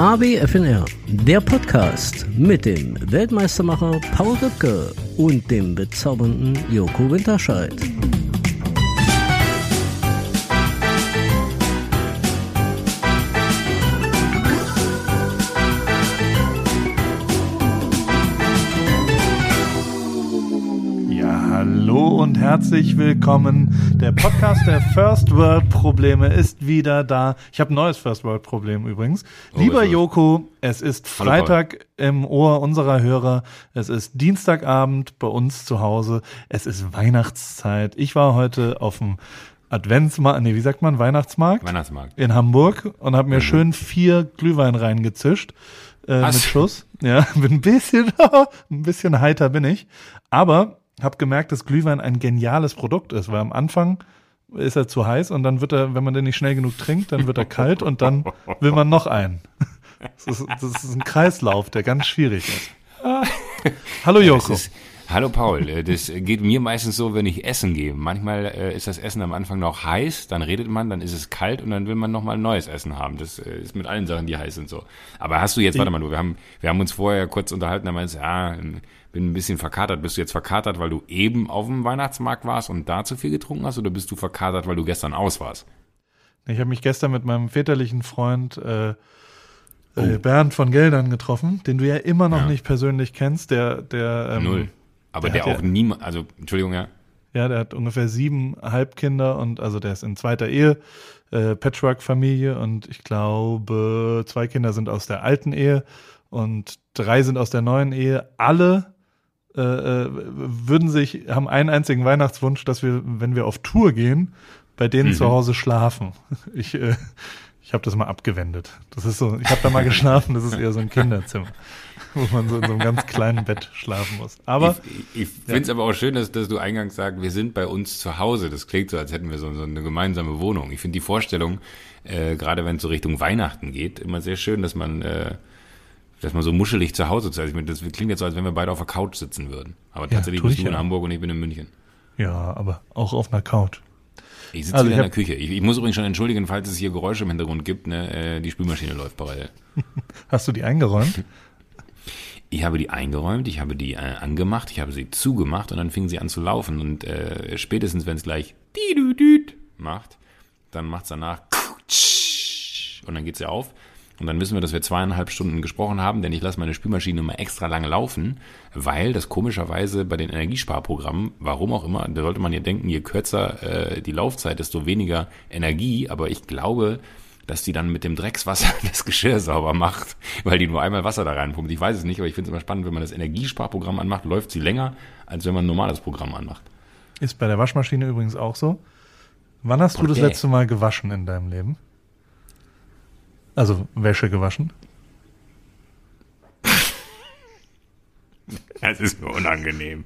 AWFNR, der Podcast mit dem Weltmeistermacher Paul Rübke und dem bezaubernden Joko Winterscheid. Und herzlich willkommen. Der Podcast der First World Probleme ist wieder da. Ich habe ein neues First World Problem übrigens. Oh, Lieber? Joko, es ist Freitag im Ohr unserer Hörer. Es ist Dienstagabend bei uns zu Hause. Es ist Weihnachtszeit. Ich war heute auf dem Adventsmarkt, nee, wie sagt man, Weihnachtsmarkt? Weihnachtsmarkt. in Hamburg und habe mir schön vier Glühwein reingezischt äh, mit? Schuss. Ja, bin ein bisschen, ein bisschen heiter bin ich. Aber habe gemerkt, dass Glühwein ein geniales Produkt ist, weil am Anfang ist er zu heiß und dann wird er, wenn man den nicht schnell genug trinkt, dann wird er kalt und dann will man noch einen. Das ist, das ist ein Kreislauf, der ganz schwierig ist. Hallo Joko. Ist, hallo Paul, äh, das geht mir meistens so, wenn ich essen gehe. Manchmal äh, ist das Essen am Anfang noch heiß, dann redet man, dann ist es kalt und dann will man nochmal neues Essen haben. Das äh, ist mit allen Sachen, die heiß sind so. Aber hast du jetzt, warte mal, du, wir haben, wir haben uns vorher kurz unterhalten, da meinst du, ja, bin ein bisschen verkatert. Bist du jetzt verkatert, weil du eben auf dem Weihnachtsmarkt warst und da zu viel getrunken hast oder bist du verkatert, weil du gestern aus warst? Ich habe mich gestern mit meinem väterlichen Freund äh, Oh. Bernd von Geldern getroffen, den du ja immer noch Ja. nicht persönlich kennst, der, der ähm, Null. Aber der der, hat auch ja- niemand, also, Entschuldigung, ja. Ja, der hat ungefähr sieben Halbkinder und also der ist in zweiter Ehe, äh, Patchwork-Familie und ich glaube, zwei Kinder sind aus der alten Ehe und drei sind aus der neuen Ehe. Alle äh, äh, würden sich, haben einen einzigen Weihnachtswunsch, dass wir, wenn wir auf Tour gehen, bei denen Mhm. zu Hause schlafen. Ich, äh, ich habe das mal abgewendet. Das ist so, ich habe da mal geschlafen, das ist eher so ein Kinderzimmer, wo man so in so einem ganz kleinen Bett schlafen muss. Aber ich, ich finde es aber auch schön, dass, dass du eingangs sagst, wir sind bei uns zu Hause. Das klingt so, als hätten wir so, so eine gemeinsame Wohnung. Ich finde die Vorstellung, äh, gerade wenn es so Richtung Weihnachten geht, immer sehr schön, dass man, äh, dass man so muschelig zu Hause ist. Also ich meine, das klingt jetzt so, als wenn wir beide auf der Couch sitzen würden. Aber Ja, tatsächlich tu bist ich du in ja. Hamburg und ich bin in München. ja, aber auch auf einer Couch. Ich sitze Also wieder in der Küche. Ich, ich muss übrigens schon entschuldigen, falls es hier Geräusche im Hintergrund gibt. Ne? Äh, die Spülmaschine läuft parallel. Hast du die eingeräumt? Ich habe die eingeräumt, ich habe die äh, angemacht, ich habe sie zugemacht und dann fing sie an zu laufen. Und äh, spätestens, wenn es gleich macht, dann macht es danach und dann geht sie auf. Und dann wissen wir, dass wir zweieinhalb Stunden gesprochen haben, denn ich lasse meine Spülmaschine immer extra lange laufen, weil das komischerweise bei den Energiesparprogrammen, warum auch immer, da sollte man ja denken, je kürzer äh, die Laufzeit, desto weniger Energie. Aber ich glaube, dass die dann mit dem Dreckswasser das Geschirr sauber macht, weil die nur einmal Wasser da reinpumpt. Ich weiß es nicht, aber ich finde es immer spannend, wenn man das Energiesparprogramm anmacht, läuft sie länger, als wenn man ein normales Programm anmacht. Ist bei der Waschmaschine übrigens auch so. Wann hast du das Okay. letzte Mal gewaschen in deinem Leben? Also Wäsche gewaschen? Es ist mir unangenehm.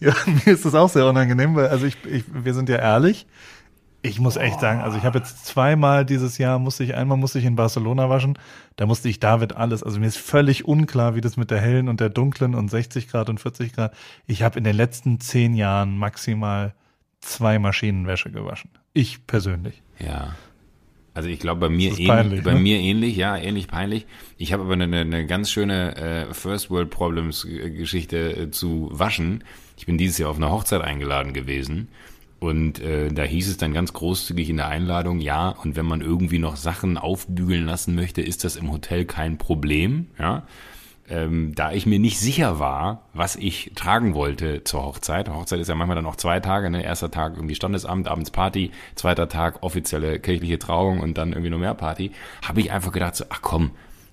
Ja, mir ist das auch sehr unangenehm, weil also ich, ich wir sind ja ehrlich. Ich muss echt sagen, also ich habe jetzt zweimal dieses Jahr musste ich einmal musste ich in Barcelona waschen, da musste ich David alles, also mir ist völlig unklar, wie das mit der hellen und der dunklen und 60 Grad und 40 Grad. Ich habe in den letzten zehn Jahren maximal zwei Maschinenwäsche gewaschen. Ich persönlich. Ja. Also ich glaube bei mir ähnlich, bei ne? mir ähnlich, ja, ähnlich peinlich. Ich habe aber eine, eine, eine ganz schöne äh, First World Problems äh, Geschichte äh, zu waschen. Ich bin dieses Jahr auf eine Hochzeit eingeladen gewesen und äh, da hieß es dann ganz großzügig in der Einladung, ja, und wenn man irgendwie noch Sachen aufbügeln lassen möchte, ist das im Hotel kein Problem, ja. Ähm, da ich mir nicht sicher war, was ich tragen wollte zur Hochzeit. Hochzeit ist ja manchmal dann auch zwei Tage, ne? Erster Tag irgendwie Standesamt, abends Party, zweiter Tag offizielle kirchliche Trauung und dann irgendwie noch mehr Party. Habe ich einfach gedacht, so, ach komm,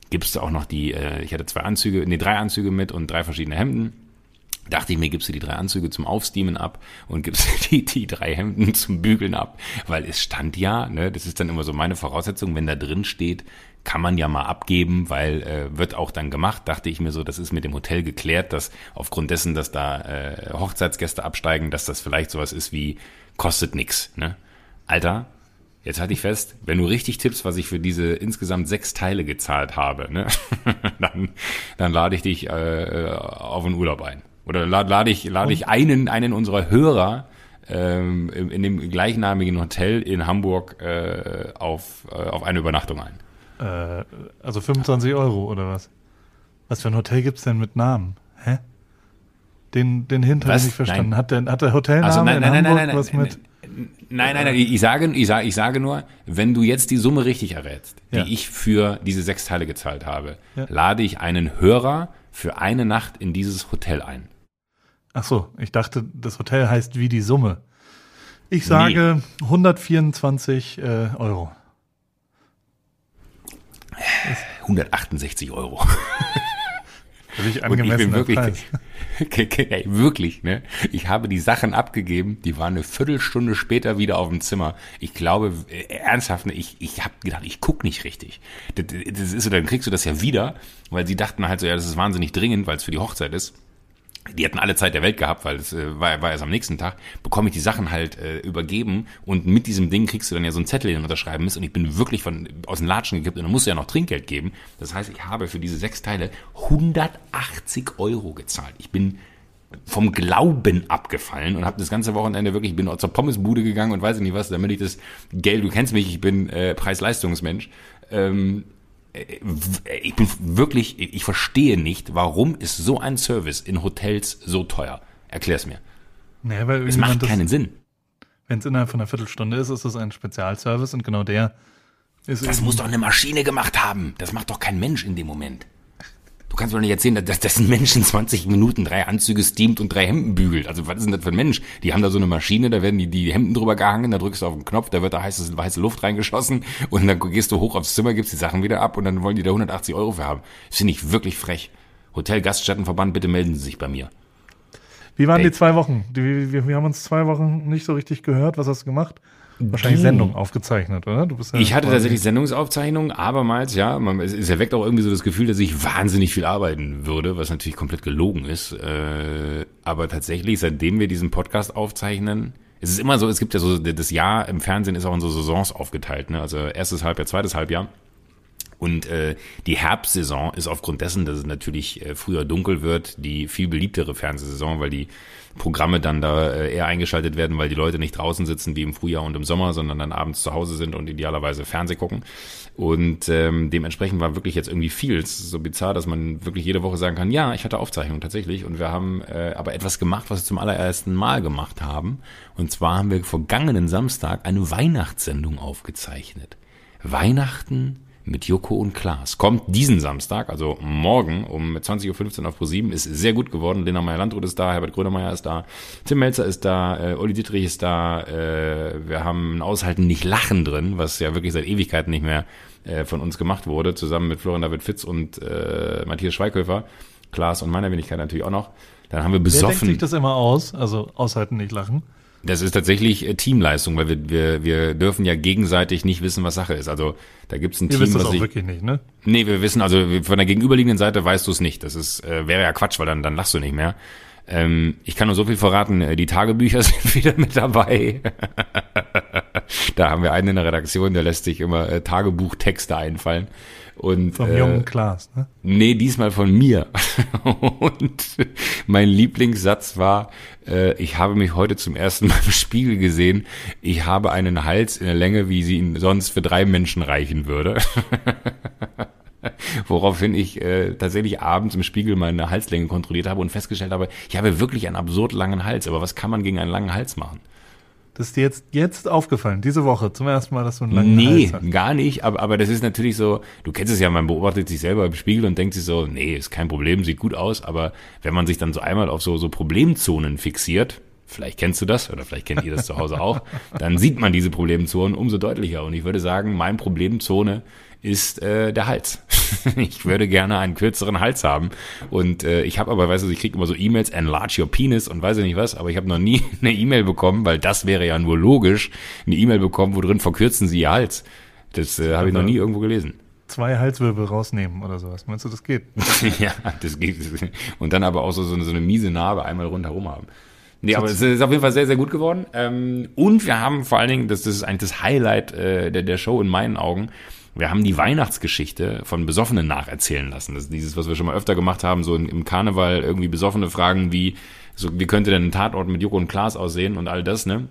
gibst du auch noch die, äh, ich hatte zwei Anzüge, nee, drei Anzüge mit und drei verschiedene Hemden. Dachte ich mir, gibst du die drei Anzüge zum Aufsteamen ab und gibst du die, die drei Hemden zum Bügeln ab. Weil es stand ja, ne, das ist dann immer so meine Voraussetzung, wenn da drin steht, kann man ja mal abgeben, weil äh, wird auch dann gemacht. Dachte ich mir so, das ist mit dem Hotel geklärt, dass aufgrund dessen, dass da äh, Hochzeitsgäste absteigen, dass das vielleicht sowas ist wie kostet nix. Ne? Alter, jetzt halte ich fest, wenn du richtig tippst, was ich für diese insgesamt sechs Teile gezahlt habe, ne? dann, dann lade ich dich äh, auf einen Urlaub ein. Oder lade lad ich, lade ich einen, einen unserer Hörer ähm, in in dem gleichnamigen Hotel in Hamburg äh, auf, äh, auf eine Übernachtung ein. Äh, also 25 Euro oder was? Was für ein Hotel gibt's denn mit Namen? Hä? Den, den Hint habe ich Was? nicht verstanden. Nein. Hat der, hat der Hotelname Also nein, in nein, nein, Hamburg nein, nein, was nein, mit? Nein, nein, nein, ich sage, ich sage, ich sage nur, wenn du jetzt die Summe richtig errätst, die Ja. ich für diese sechs Teile gezahlt habe, Ja. lade ich einen Hörer für eine Nacht in dieses Hotel ein. Ach so, ich dachte, das Hotel heißt wie die Summe. Ich sage 124 äh, Euro. 168 Euro. Völlig Und ich bin angemessener wirklich. Ey, wirklich, ne? Ich habe die Sachen abgegeben, die waren eine Viertelstunde später wieder auf dem Zimmer. Ich glaube, äh, ernsthaft, ne, ich, ich habe gedacht, ich guck nicht richtig. Das, das ist so, dann kriegst du das ja wieder, weil sie dachten halt so, ja, das ist wahnsinnig dringend, weil es für die Hochzeit ist. Die hatten alle Zeit der Welt gehabt, weil es äh, war, war erst am nächsten Tag, bekomme ich die Sachen halt äh, übergeben und mit diesem Ding kriegst du dann ja so einen Zettel, den du unterschreiben musst und ich bin wirklich von aus den Latschen gekippt und dann musst du ja noch Trinkgeld geben. Das heißt, ich habe für diese sechs Teile 180 Euro gezahlt. Ich bin vom Glauben abgefallen und habe das ganze Wochenende wirklich, ich bin zur Pommesbude gegangen und weiß ich nicht was, damit ich das Geld, du kennst mich, ich bin äh, Preis-Leistungsmensch, ähm, ich bin wirklich, ich verstehe nicht, warum ist so ein Service in Hotels so teuer? Erklär's mir. Nee, weil Es macht irgendjemand das, keinen Sinn. wenn es innerhalb von einer Viertelstunde ist, ist es ein Spezialservice und genau der ist Das muss doch eine Maschine gemacht haben. Das macht doch kein Mensch in dem Moment. Du kannst mir doch nicht erzählen, dass, dass ein Mensch in 20 Minuten drei Anzüge steamt und drei Hemden bügelt. Also was ist denn das für ein Mensch? Die haben da so eine Maschine, da werden die, die Hemden drüber gehangen, da drückst du auf den Knopf, da wird da heiße, heiße Luft reingeschossen und dann gehst du hoch aufs Zimmer, gibst die Sachen wieder ab und dann wollen die da 180 Euro für haben. Das finde ich wirklich frech. Hotel Gaststättenverband, bitte melden Sie sich bei mir. Wie waren Ey. die zwei Wochen? Die, wir, wir haben uns zwei Wochen nicht so richtig gehört. Was hast du gemacht? Wahrscheinlich Sendung aufgezeichnet, oder? Du bist ja Ich hatte tatsächlich Sendungsaufzeichnungen, abermals, ja, man, es, es erweckt auch irgendwie so das Gefühl, dass ich wahnsinnig viel arbeiten würde, was natürlich komplett gelogen ist. Äh, aber tatsächlich, seitdem wir diesen Podcast aufzeichnen, es ist immer so, es gibt ja so, das Jahr im Fernsehen ist auch in so Saisons aufgeteilt, ne? also erstes Halbjahr, zweites Halbjahr. Und äh, die Herbstsaison ist aufgrund dessen, dass es natürlich äh, früher dunkel wird, die viel beliebtere Fernsehsaison, weil die Programme dann da äh, eher eingeschaltet werden, weil die Leute nicht draußen sitzen wie im Frühjahr und im Sommer, sondern dann abends zu Hause sind und idealerweise Fernseh gucken. Und ähm, dementsprechend war wirklich jetzt irgendwie viel. Es ist so bizarr, dass man wirklich jede Woche sagen kann, ja, ich hatte Aufzeichnung tatsächlich. Und wir haben äh, aber etwas gemacht, was wir zum allerersten Mal gemacht haben. Und zwar haben wir vergangenen Samstag eine Weihnachtssendung aufgezeichnet. Weihnachten mit Joko und Klaas. Kommt diesen Samstag, also morgen um 20.15 Uhr auf ProSieben, ist sehr gut geworden. Lena Meyer-Landrut ist da, Herbert Grönemeyer ist da, Tim Melzer ist da, äh, Olli Dietrich ist da, äh, wir haben ein Aushalten nicht Lachen drin, was ja wirklich seit Ewigkeiten nicht mehr äh, von uns gemacht wurde, zusammen mit Florian David Fitz und äh, Matthias Schweighöfer, Klaas und meiner Wenigkeit natürlich auch noch. Dann haben wir Wer denkt besoffen. sich das immer aus? Also aushalten, nicht lachen. Das ist tatsächlich äh, Teamleistung, weil wir, wir, wir dürfen ja gegenseitig nicht wissen, was Sache ist. Also da gibt's ein Ihr Team, wisst das was auch sich. wirklich nicht, ne? Nee, wir wissen, also von der gegenüberliegenden Seite weißt du es nicht. Das ist, äh, wäre ja Quatsch, weil dann, dann lachst du nicht mehr. Ähm, ich kann nur so viel verraten, äh, die Tagebücher sind wieder mit dabei. da haben wir einen in der Redaktion, der lässt sich immer äh, Tagebuchtexte einfallen. Und, Vom äh, jungen Klaas, ne? Nee, diesmal von mir. Und mein Lieblingssatz war, äh, ich habe mich heute zum ersten Mal im Spiegel gesehen. Ich habe einen Hals in der Länge, wie sie ihn sonst für drei Menschen reichen würde. Woraufhin ich äh, tatsächlich abends im Spiegel meine Halslänge kontrolliert habe und festgestellt habe, ich habe wirklich einen absurd langen Hals. Aber was kann man gegen einen langen Hals machen? Das ist dir jetzt, jetzt aufgefallen, diese Woche, zum ersten Mal, dass du einen langen Nee, Hals hast. gar nicht. Aber, aber das ist natürlich so, du kennst es ja, man beobachtet sich selber im Spiegel und denkt sich so, nee, ist kein Problem, sieht gut aus. Aber wenn man sich dann so einmal auf so, so Problemzonen fixiert, vielleicht kennst du das oder vielleicht kennt ihr das zu Hause auch, dann sieht man diese Problemzonen umso deutlicher. Und ich würde sagen, mein Problemzone ist äh, der Hals. ich würde gerne einen kürzeren Hals haben. Und äh, ich habe aber, weißt du, ich kriege immer so E-Mails, enlarge your penis und weiß ich nicht was, aber ich habe noch nie eine E-Mail bekommen, weil das wäre ja nur logisch, eine E-Mail bekommen, wo drin verkürzen Sie Ihr Hals. Das äh, habe ich noch nie irgendwo gelesen. Zwei Halswirbel rausnehmen oder sowas. Meinst du, das geht? ja, das geht. Und dann aber auch so, so, eine, so eine miese Narbe einmal rundherum haben. Nee, aber es ist auf jeden Fall sehr, sehr gut geworden. Ähm, und wir haben vor allen Dingen, das, das ist eigentlich das Highlight äh, der, der Show in meinen Augen, wir haben die Weihnachtsgeschichte von Besoffenen nacherzählen lassen. Das ist dieses, was wir schon mal öfter gemacht haben, so im Karneval irgendwie besoffene Fragen wie, so, wie könnte denn ein Tatort mit Joko und Klaas aussehen und all das, ne?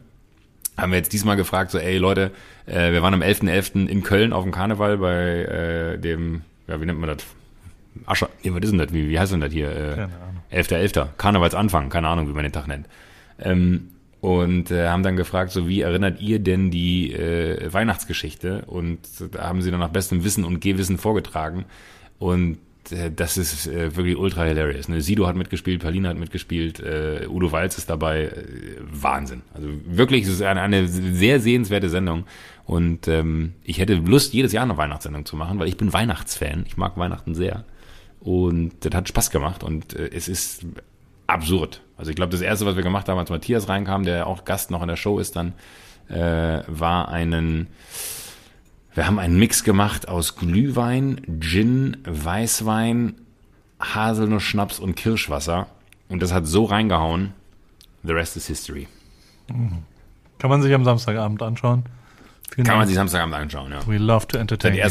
haben wir jetzt diesmal gefragt, so, ey Leute, äh, wir waren am 11.11. in Köln auf dem Karneval bei äh, dem, ja, wie nennt man das? Ascher, nee, was ist denn das? Wie, wie heißt denn das hier? Äh, Keine Ahnung. 11.11. Karnevalsanfang, keine Ahnung, wie man den Tag nennt. Ähm, und äh, haben dann gefragt, so wie erinnert ihr denn die äh, Weihnachtsgeschichte? Und da haben sie dann nach bestem Wissen und Gehwissen vorgetragen. Und äh, das ist äh, wirklich ultra hilarious. Ne? Sido hat mitgespielt, Palina hat mitgespielt, äh, Udo Walz ist dabei. Äh, Wahnsinn. Also wirklich, es ist eine, eine sehr sehenswerte Sendung. Und ähm, ich hätte Lust, jedes Jahr eine Weihnachtssendung zu machen, weil ich bin Weihnachtsfan. Ich mag Weihnachten sehr. Und das hat Spaß gemacht und äh, es ist absurd. Also ich glaube, das erste, was wir gemacht haben, als Matthias reinkam, der auch Gast noch in der Show ist, dann äh, war einen, wir haben einen Mix gemacht aus Glühwein, Gin, Weißwein, Haselnuss-Schnaps und Kirschwasser. Und das hat so reingehauen. The rest is history. Kann man sich am Samstagabend anschauen. Vielen Kann man Dank. sich Samstagabend anschauen, ja. We love to entertain. You.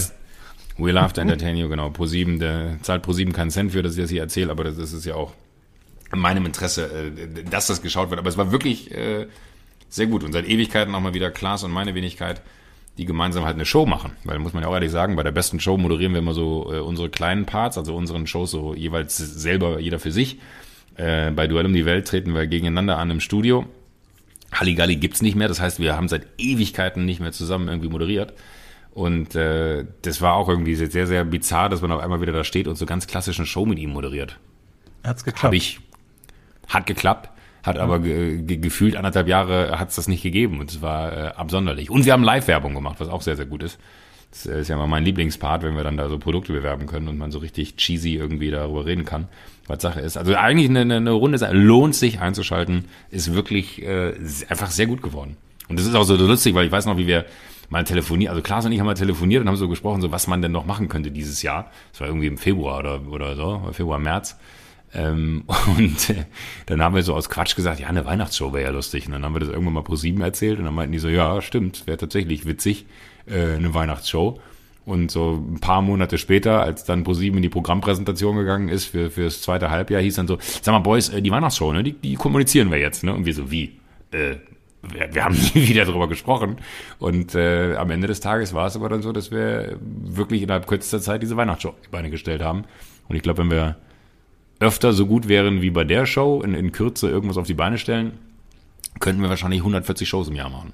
We Love to Entertain You, genau. Pro7, der zahlt Pro7 keinen Cent für, dass ich das hier erzähle, aber das, das ist ja auch in meinem Interesse, äh, dass das geschaut wird. Aber es war wirklich äh, sehr gut. Und seit Ewigkeiten auch mal wieder Klaas und meine Wenigkeit, die gemeinsam halt eine Show machen. Weil, muss man ja auch ehrlich sagen, bei der besten Show moderieren wir immer so äh, unsere kleinen Parts, also unseren Shows so jeweils selber, jeder für sich. Äh, bei Duell um die Welt treten wir gegeneinander an im Studio. Halligalli gibt's nicht mehr, das heißt, wir haben seit Ewigkeiten nicht mehr zusammen irgendwie moderiert. Und äh, das war auch irgendwie sehr, sehr bizarr, dass man auf einmal wieder da steht und so ganz klassischen Show mit ihm moderiert. Hat's geklappt. Habe ich, hat geklappt, hat aber ge, ge, gefühlt anderthalb Jahre hat's das nicht gegeben und es war äh, absonderlich. Und wir haben Live-Werbung gemacht, was auch sehr, sehr gut ist. Das ist ja mal mein Lieblingspart, wenn wir dann da so Produkte bewerben können und man so richtig cheesy irgendwie darüber reden kann, was Sache ist. Also eigentlich eine, eine Runde lohnt sich einzuschalten, ist wirklich äh, einfach sehr gut geworden. Und das ist auch so lustig, weil ich weiß noch, wie wir mal telefoniert, also Klaas und ich haben mal telefoniert und haben so gesprochen, so was man denn noch machen könnte dieses Jahr. Das war irgendwie im Februar oder, oder so, Februar, März. Ähm, und äh, dann haben wir so aus Quatsch gesagt, ja, eine Weihnachtsshow wäre ja lustig. Und dann haben wir das irgendwann mal pro sieben erzählt und dann meinten die so, ja, stimmt, wäre tatsächlich witzig, äh, eine Weihnachtsshow. Und so ein paar Monate später, als dann ProSieben in die Programmpräsentation gegangen ist für fürs zweite Halbjahr, hieß dann so, sag mal, Boys, äh, die Weihnachtsshow, ne, die, die kommunizieren wir jetzt, ne? Und wir so, wie? Äh, wir, wir haben nie wieder darüber gesprochen. Und äh, am Ende des Tages war es aber dann so, dass wir wirklich innerhalb kürzester Zeit diese Weihnachtsshow auf die Beine gestellt haben. Und ich glaube, wenn wir öfter so gut wären wie bei der Show, in, in Kürze irgendwas auf die Beine stellen, könnten wir wahrscheinlich 140 Shows im Jahr machen.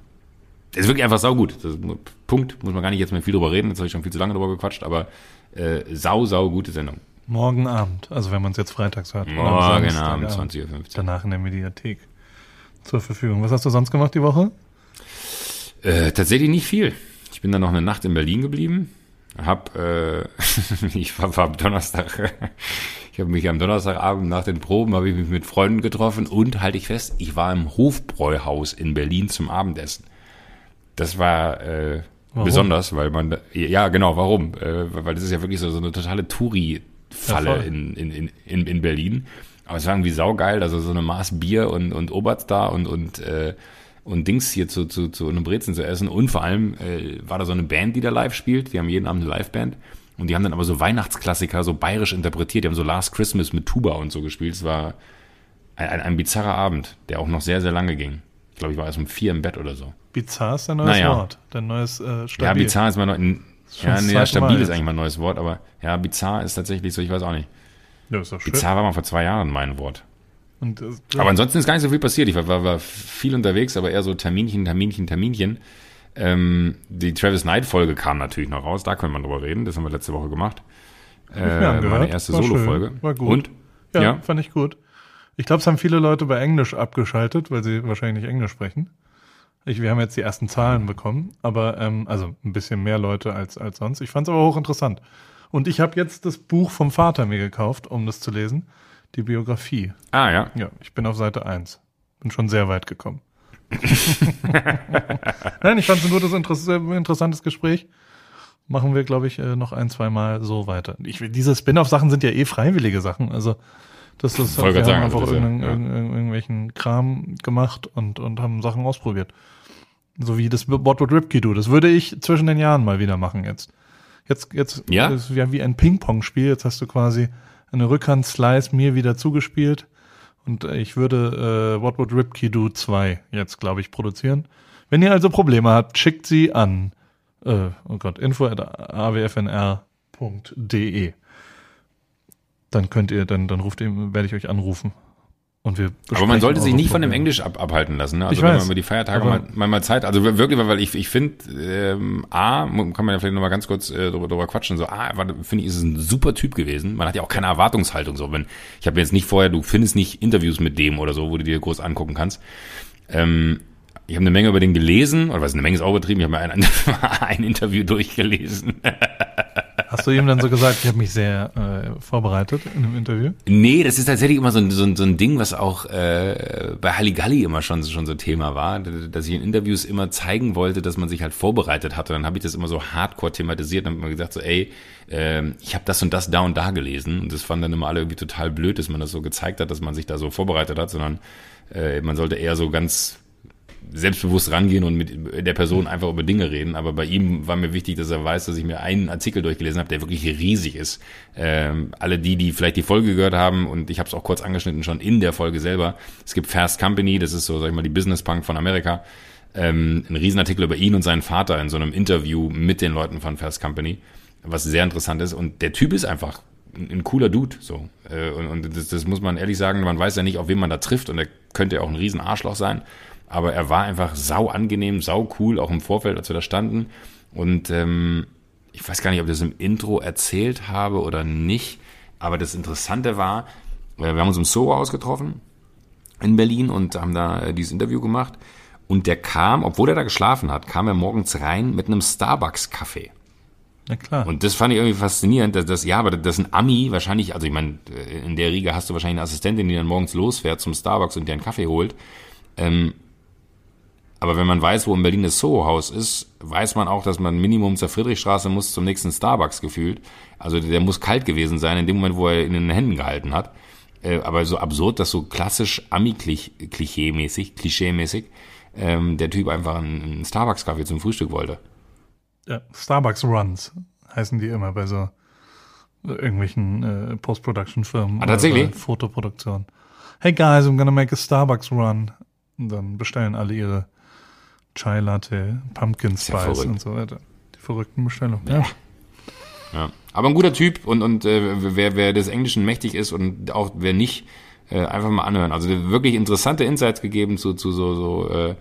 Das ist wirklich einfach saugut. Das ist, Punkt, muss man gar nicht jetzt mehr viel drüber reden, jetzt habe ich schon viel zu lange drüber gequatscht, aber äh, sau, sau gute Sendung. Morgen Abend, also wenn man es jetzt freitags hört. Morgen. Abend, 20.15 Uhr. Danach in der Mediathek zur Verfügung. Was hast du sonst gemacht die Woche? Äh, tatsächlich nicht viel. Ich bin dann noch eine Nacht in Berlin geblieben. Hab, äh, ich war, war Donnerstag, ich habe mich am Donnerstagabend nach den Proben habe ich mich mit Freunden getroffen und halte ich fest, ich war im Hofbräuhaus in Berlin zum Abendessen. Das war äh, besonders, weil man, da- ja genau, warum? Äh, weil das ist ja wirklich so, so eine totale Touri-Falle Ja, in, in, in, in, in Berlin. Aber es war irgendwie saugeil, also so eine Maß Bier und, und Oberst da und, und, äh, und Dings hier zu, zu, zu einem Brezen zu essen. Und vor allem äh, war da so eine Band, die da live spielt. Die haben jeden Abend eine Liveband. Und die haben dann aber so Weihnachtsklassiker so bayerisch interpretiert. Die haben so Last Christmas mit Tuba und so gespielt. Es war ein, ein, ein bizarrer Abend, der auch noch sehr, sehr lange ging. Ich glaube, ich war erst um vier im Bett oder so. Bizarr ist dein neues Naja. Wort. Dein neues äh, Stabil. Ja, bizarr ist mein neu, n- schon ja, nee, stabil Mal ist eigentlich mein neues Wort, aber ja, bizarr ist tatsächlich so, ich weiß auch nicht. Ja, ist doch schön. Bizarr war mal vor zwei Jahren mein Wort. Und, äh, Aber ansonsten ist gar nicht so viel passiert. Ich war, war, war viel unterwegs, aber eher so Terminchen, Terminchen, Terminchen. Ähm, die Travis Knight Folge kam natürlich noch raus. Da können wir drüber reden. Das haben wir letzte Woche gemacht. Äh, meine erste. Solo-Folge. War gut. Und? ja, ja. fand ich gut. Ich glaube, es haben viele Leute bei Englisch abgeschaltet, weil sie wahrscheinlich nicht Englisch sprechen. Ich, wir haben jetzt die ersten Zahlen bekommen, aber ähm, also ein bisschen mehr Leute als, als sonst. Ich fand es aber hochinteressant. Und ich habe jetzt das Buch vom Vater mir gekauft, um das zu lesen. Die Biografie. Ah, ja. Ja, ich bin auf Seite 1. Bin schon sehr weit gekommen. Nein, ich fand es ein gutes, interess interessantes Gespräch. Machen wir, glaube ich, äh, noch ein, zwei Mal so weiter. Ich, diese Spin-off-Sachen sind ja eh freiwillige Sachen. Also, das ist, wir haben sagen, einfach also das ist ja- irgendwelchen Kram gemacht und, und haben Sachen ausprobiert. So wie das What Would Ripkey Do. Das würde ich zwischen den Jahren mal wieder machen jetzt. Jetzt, jetzt Ja? ist ja wie ein Ping-Pong-Spiel. Jetzt hast du quasi eine Rückhand-Slice mir wieder zugespielt. Und äh, ich würde äh, What Would Ripkey Do 2 jetzt, glaube ich, produzieren. Wenn ihr also Probleme habt, schickt sie an, äh, oh Gott, info at awfnr.de. Dann könnt ihr, dann, dann ruft ihr, werde ich euch anrufen. Und wir aber man sollte sich nicht von dem. Englisch ab, abhalten lassen. Ne? Also Ich wenn weiß, man über die Feiertage mal, mal, mal Zeit, also wirklich, weil ich, ich finde, ähm, A, kann man ja vielleicht nochmal ganz kurz äh, drüber, drüber quatschen, so, A, finde ich, ist es ein super Typ gewesen. Man hat ja auch keine Erwartungshaltung. So, wenn Ich habe jetzt nicht vorher, du findest nicht Interviews mit dem oder so, wo du dir groß angucken kannst. Ähm, ich habe eine Menge über den gelesen, oder was, eine Menge ist auch übertrieben, ich habe mir ein, ein Interview durchgelesen. Hast du ihm dann so gesagt, ich habe mich sehr äh, vorbereitet in dem Interview? Nee, das ist tatsächlich immer so ein, so ein, so ein Ding, was auch äh, bei Halligalli immer schon, schon so Thema war, dass ich in Interviews immer zeigen wollte, dass man sich halt vorbereitet hatte. Dann habe ich das immer so hardcore thematisiert und habe immer gesagt, so, ey, äh, ich habe das und das da und da gelesen. Und das fanden dann immer alle irgendwie total blöd, dass man das so gezeigt hat, dass man sich da so vorbereitet hat, sondern äh, man sollte eher so ganz selbstbewusst rangehen und mit der Person einfach über Dinge reden. Aber bei ihm war mir wichtig, dass er weiß, dass ich mir einen Artikel durchgelesen habe, der wirklich riesig ist. Ähm, alle die, die vielleicht die Folge gehört haben, und ich habe es auch kurz angeschnitten schon in der Folge selber. Es gibt Fast Company, das ist so, sag ich mal, die Business Punk von Amerika. Ähm, ein Riesenartikel über ihn und seinen Vater in so einem Interview mit den Leuten von Fast Company, was sehr interessant ist. Und der Typ ist einfach ein, cooler Dude. So. Äh, und und das, das muss man ehrlich sagen, man weiß ja nicht, auf wen man da trifft und er könnte ja auch ein riesen Arschloch sein. Aber er war einfach sau angenehm, sau cool, auch im Vorfeld, als wir da standen. Und ähm, ich weiß gar nicht, ob ich das im Intro erzählt habe oder nicht. Aber das Interessante war, äh, wir haben uns im Soho-Haus getroffen in Berlin und haben da äh, dieses Interview gemacht. Und der kam, obwohl er da geschlafen hat, kam er morgens rein mit einem Starbucks-Kaffee. Na klar. Und das fand ich irgendwie faszinierend, dass das, ja, aber das ist ein Ami wahrscheinlich, also ich meine, in der Riege hast du wahrscheinlich eine Assistentin, die dann morgens losfährt zum Starbucks und dir einen Kaffee holt. Ähm, aber wenn man weiß, wo in Berlin das Soho-Haus ist, weiß man auch, dass man Minimum zur Friedrichstraße muss zum nächsten Starbucks gefühlt. Also der muss kalt gewesen sein in dem Moment, wo er ihn in den Händen gehalten hat. Äh, aber so absurd, dass so klassisch Ami-Klischee-mäßig, Klischee-mäßig, ähm, der Typ einfach einen, Starbucks-Kaffee zum Frühstück wollte. Ja, Starbucks Runs heißen die immer bei so irgendwelchen äh, Post-Production-Firmen. Ah, tatsächlich? Fotoproduktion. Hey guys, I'm gonna make a Starbucks Run. Und dann bestellen alle ihre Chai Latte, Pumpkin ja Spice verrückt. und so weiter. Die verrückten Bestellungen. Ja. Ja. Aber ein guter Typ und, und äh, wer, wer des Englischen mächtig ist und auch wer nicht, äh, einfach mal anhören. Also wirklich interessante Insights gegeben zu, zu so, so äh,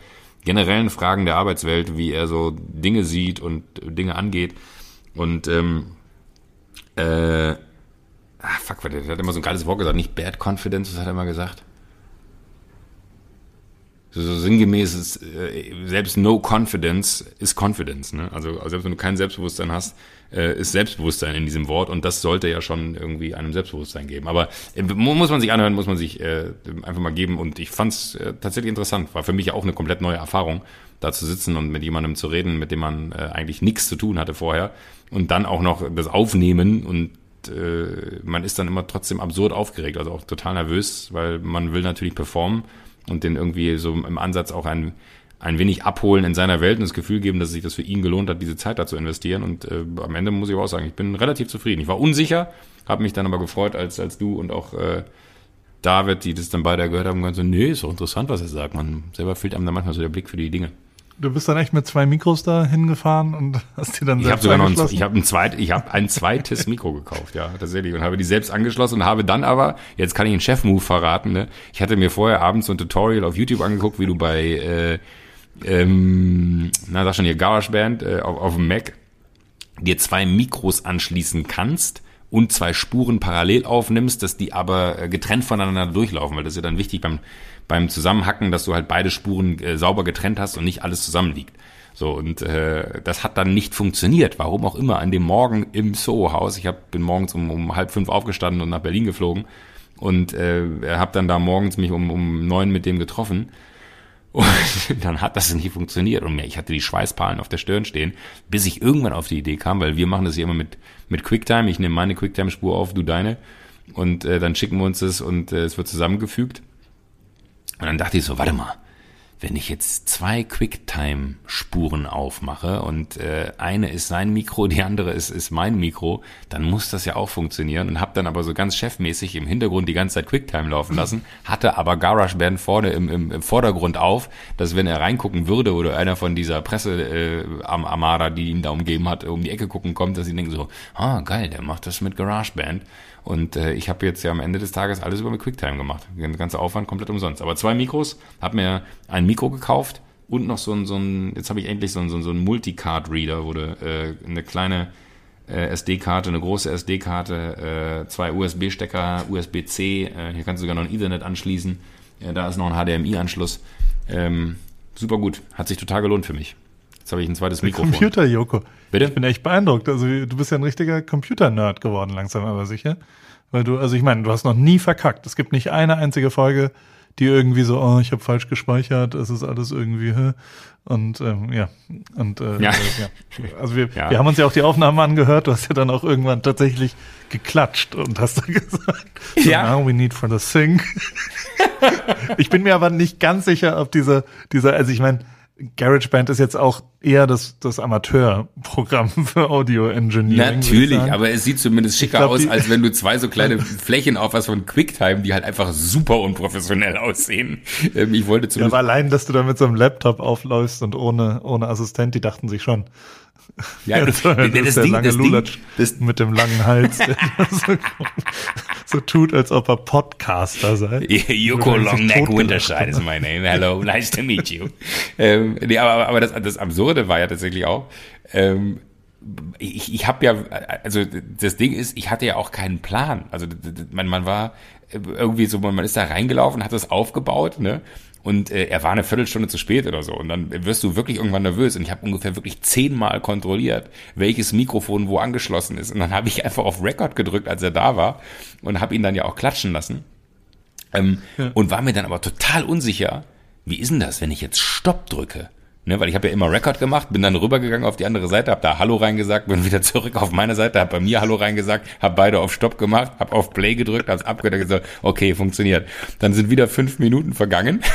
generellen Fragen der Arbeitswelt, wie er so Dinge sieht und Dinge angeht. Und ähm, äh, ah, fuck, der, hat immer so ein geiles Wort gesagt, nicht Bad Confidence, was hat er immer gesagt? So, sinngemäß ist, äh, selbst No Confidence ist Confidence. Ne? Also, also selbst wenn du kein Selbstbewusstsein hast, äh, ist Selbstbewusstsein in diesem Wort und das sollte ja schon irgendwie einem Selbstbewusstsein geben. Aber äh, mu- muss man sich anhören, muss man sich einfach mal geben und ich fand es tatsächlich interessant. War für mich auch eine komplett neue Erfahrung, da zu sitzen und mit jemandem zu reden, mit dem man eigentlich nichts zu tun hatte vorher und dann auch noch das Aufnehmen und man ist dann immer trotzdem absurd aufgeregt, also auch total nervös, weil man will natürlich performen und den irgendwie so im Ansatz auch ein, ein wenig abholen in seiner Welt und das Gefühl geben, dass sich das für ihn gelohnt hat, diese Zeit da zu investieren. Und äh, am Ende muss ich aber auch sagen, ich bin relativ zufrieden. Ich war unsicher, habe mich dann aber gefreut, als, als du und auch äh, David, die das dann beide gehört haben, gesagt so, nee, ist doch interessant, was er sagt. Man selber fehlt einem dann manchmal so der Blick für die Dinge. Du bist dann echt mit zwei Mikros da hingefahren und hast die dann Ich habe selbst sogar noch ein, angeschlossen? ich habe ein, zweit, ich hab ein zweites Mikro gekauft, ja, tatsächlich. Und habe die selbst angeschlossen und habe dann aber, jetzt kann ich einen Chef-Move verraten, ne? Ich hatte mir vorher abends so ein Tutorial auf YouTube angeguckt, wie du bei, äh, ähm, na sag schon hier, GarageBand äh, auf, auf dem Mac dir zwei Mikros anschließen kannst und zwei Spuren parallel aufnimmst, dass die aber äh, getrennt voneinander durchlaufen, weil das ist ja dann wichtig beim, beim Zusammenhacken, dass du halt beide Spuren äh, sauber getrennt hast und nicht alles zusammenliegt. So, und äh, das hat dann nicht funktioniert, warum auch immer, an dem Morgen im Soho-Haus. Ich hab, bin morgens um, um halb fünf aufgestanden und nach Berlin geflogen und äh, habe dann da morgens mich um, um neun mit dem getroffen. Und dann hat das nicht funktioniert. Und ich hatte die Schweißperlen auf der Stirn stehen, bis ich irgendwann auf die Idee kam, weil wir machen das hier immer mit, mit QuickTime. Ich nehme meine QuickTime-Spur auf, du deine. Und äh, dann schicken wir uns das und äh, es wird zusammengefügt. Und dann dachte ich so, warte mal, wenn ich jetzt zwei QuickTime-Spuren aufmache und äh, eine ist sein Mikro, die andere ist, ist mein Mikro, dann muss das ja auch funktionieren und habe dann aber so ganz chefmäßig im Hintergrund die ganze Zeit QuickTime laufen lassen, hatte aber GarageBand vorne im, im, im Vordergrund auf, dass wenn er reingucken würde oder einer von dieser Presse äh, die ihn da umgeben hat, um die Ecke gucken kommt, dass sie denken so, ah geil, der macht das mit GarageBand und äh, ich habe jetzt ja am Ende des Tages alles über mit QuickTime gemacht. Der ganze Aufwand komplett umsonst. Aber zwei Mikros, habe mir ein Mikro gekauft und noch so ein, so ein jetzt habe ich endlich so ein, so ein, so ein Multicard-Reader, wo du äh, eine kleine äh, SD-Karte, eine große SD-Karte, äh, zwei USB-Stecker, USB-C, äh, hier kannst du sogar noch ein Ethernet anschließen, äh, da ist noch ein HDMI-Anschluss. Ähm, super gut, hat sich total gelohnt für mich. Jetzt habe ich ein zweites Mikrofon. Computer, Joko. Bitte? Ich bin echt beeindruckt. Also du bist ja ein richtiger Computer-Nerd geworden, langsam aber sicher. Weil du, also ich meine, du hast noch nie verkackt. Es gibt nicht eine einzige Folge, die irgendwie so, oh, ich habe falsch gespeichert, es ist alles irgendwie, hä? und ähm, ja, und äh, Ja. Äh, ja. Also wir, Ja. wir haben uns ja auch die Aufnahmen angehört, du hast ja dann auch irgendwann tatsächlich geklatscht und hast dann gesagt, so, Ja. now we need for the sing. ich bin mir aber nicht ganz sicher, ob diese, dieser, also ich meine, GarageBand ist jetzt auch eher das, das Amateurprogramm für Audio Engineering. Natürlich, aber es sieht zumindest schicker glaub, aus, als wenn du zwei so kleine Flächen auf was von QuickTime, die halt einfach super unprofessionell aussehen. Ähm, ich wollte Ja, zumindest aber allein, dass du da mit so einem Laptop aufläufst und ohne, ohne Assistent, die dachten sich schon. Ja, das, das, das ist der Ding, lange das Ding, Lulatsch das, mit dem langen Hals, der so, so tut, als ob er Podcaster sei. Yoko Longneck Winterscheid is my name. Hello, nice to meet you. ähm, nee, aber, aber das, das Absurde war ja tatsächlich auch, ähm, ich, ich habe ja, also das Ding ist, ich hatte ja auch keinen Plan. Also man, man war irgendwie so, man ist da reingelaufen, hat das aufgebaut, ne? Und äh, er war eine Viertelstunde zu spät oder so. Und dann wirst du wirklich irgendwann nervös. Und ich habe ungefähr wirklich zehnmal kontrolliert, welches Mikrofon wo angeschlossen ist. Und dann habe ich einfach auf Record gedrückt, als er da war. Und habe ihn dann ja auch klatschen lassen. Ähm, Und war mir dann aber total unsicher, wie ist denn das, wenn ich jetzt Stopp drücke? Ne, weil ich habe ja immer Record gemacht, bin dann rübergegangen auf die andere Seite, habe da Hallo reingesagt, bin wieder zurück auf meine Seite, habe bei mir Hallo reingesagt, habe beide auf Stopp gemacht, habe auf Play gedrückt, habe es und gesagt, okay, funktioniert. Dann sind wieder fünf Minuten vergangen.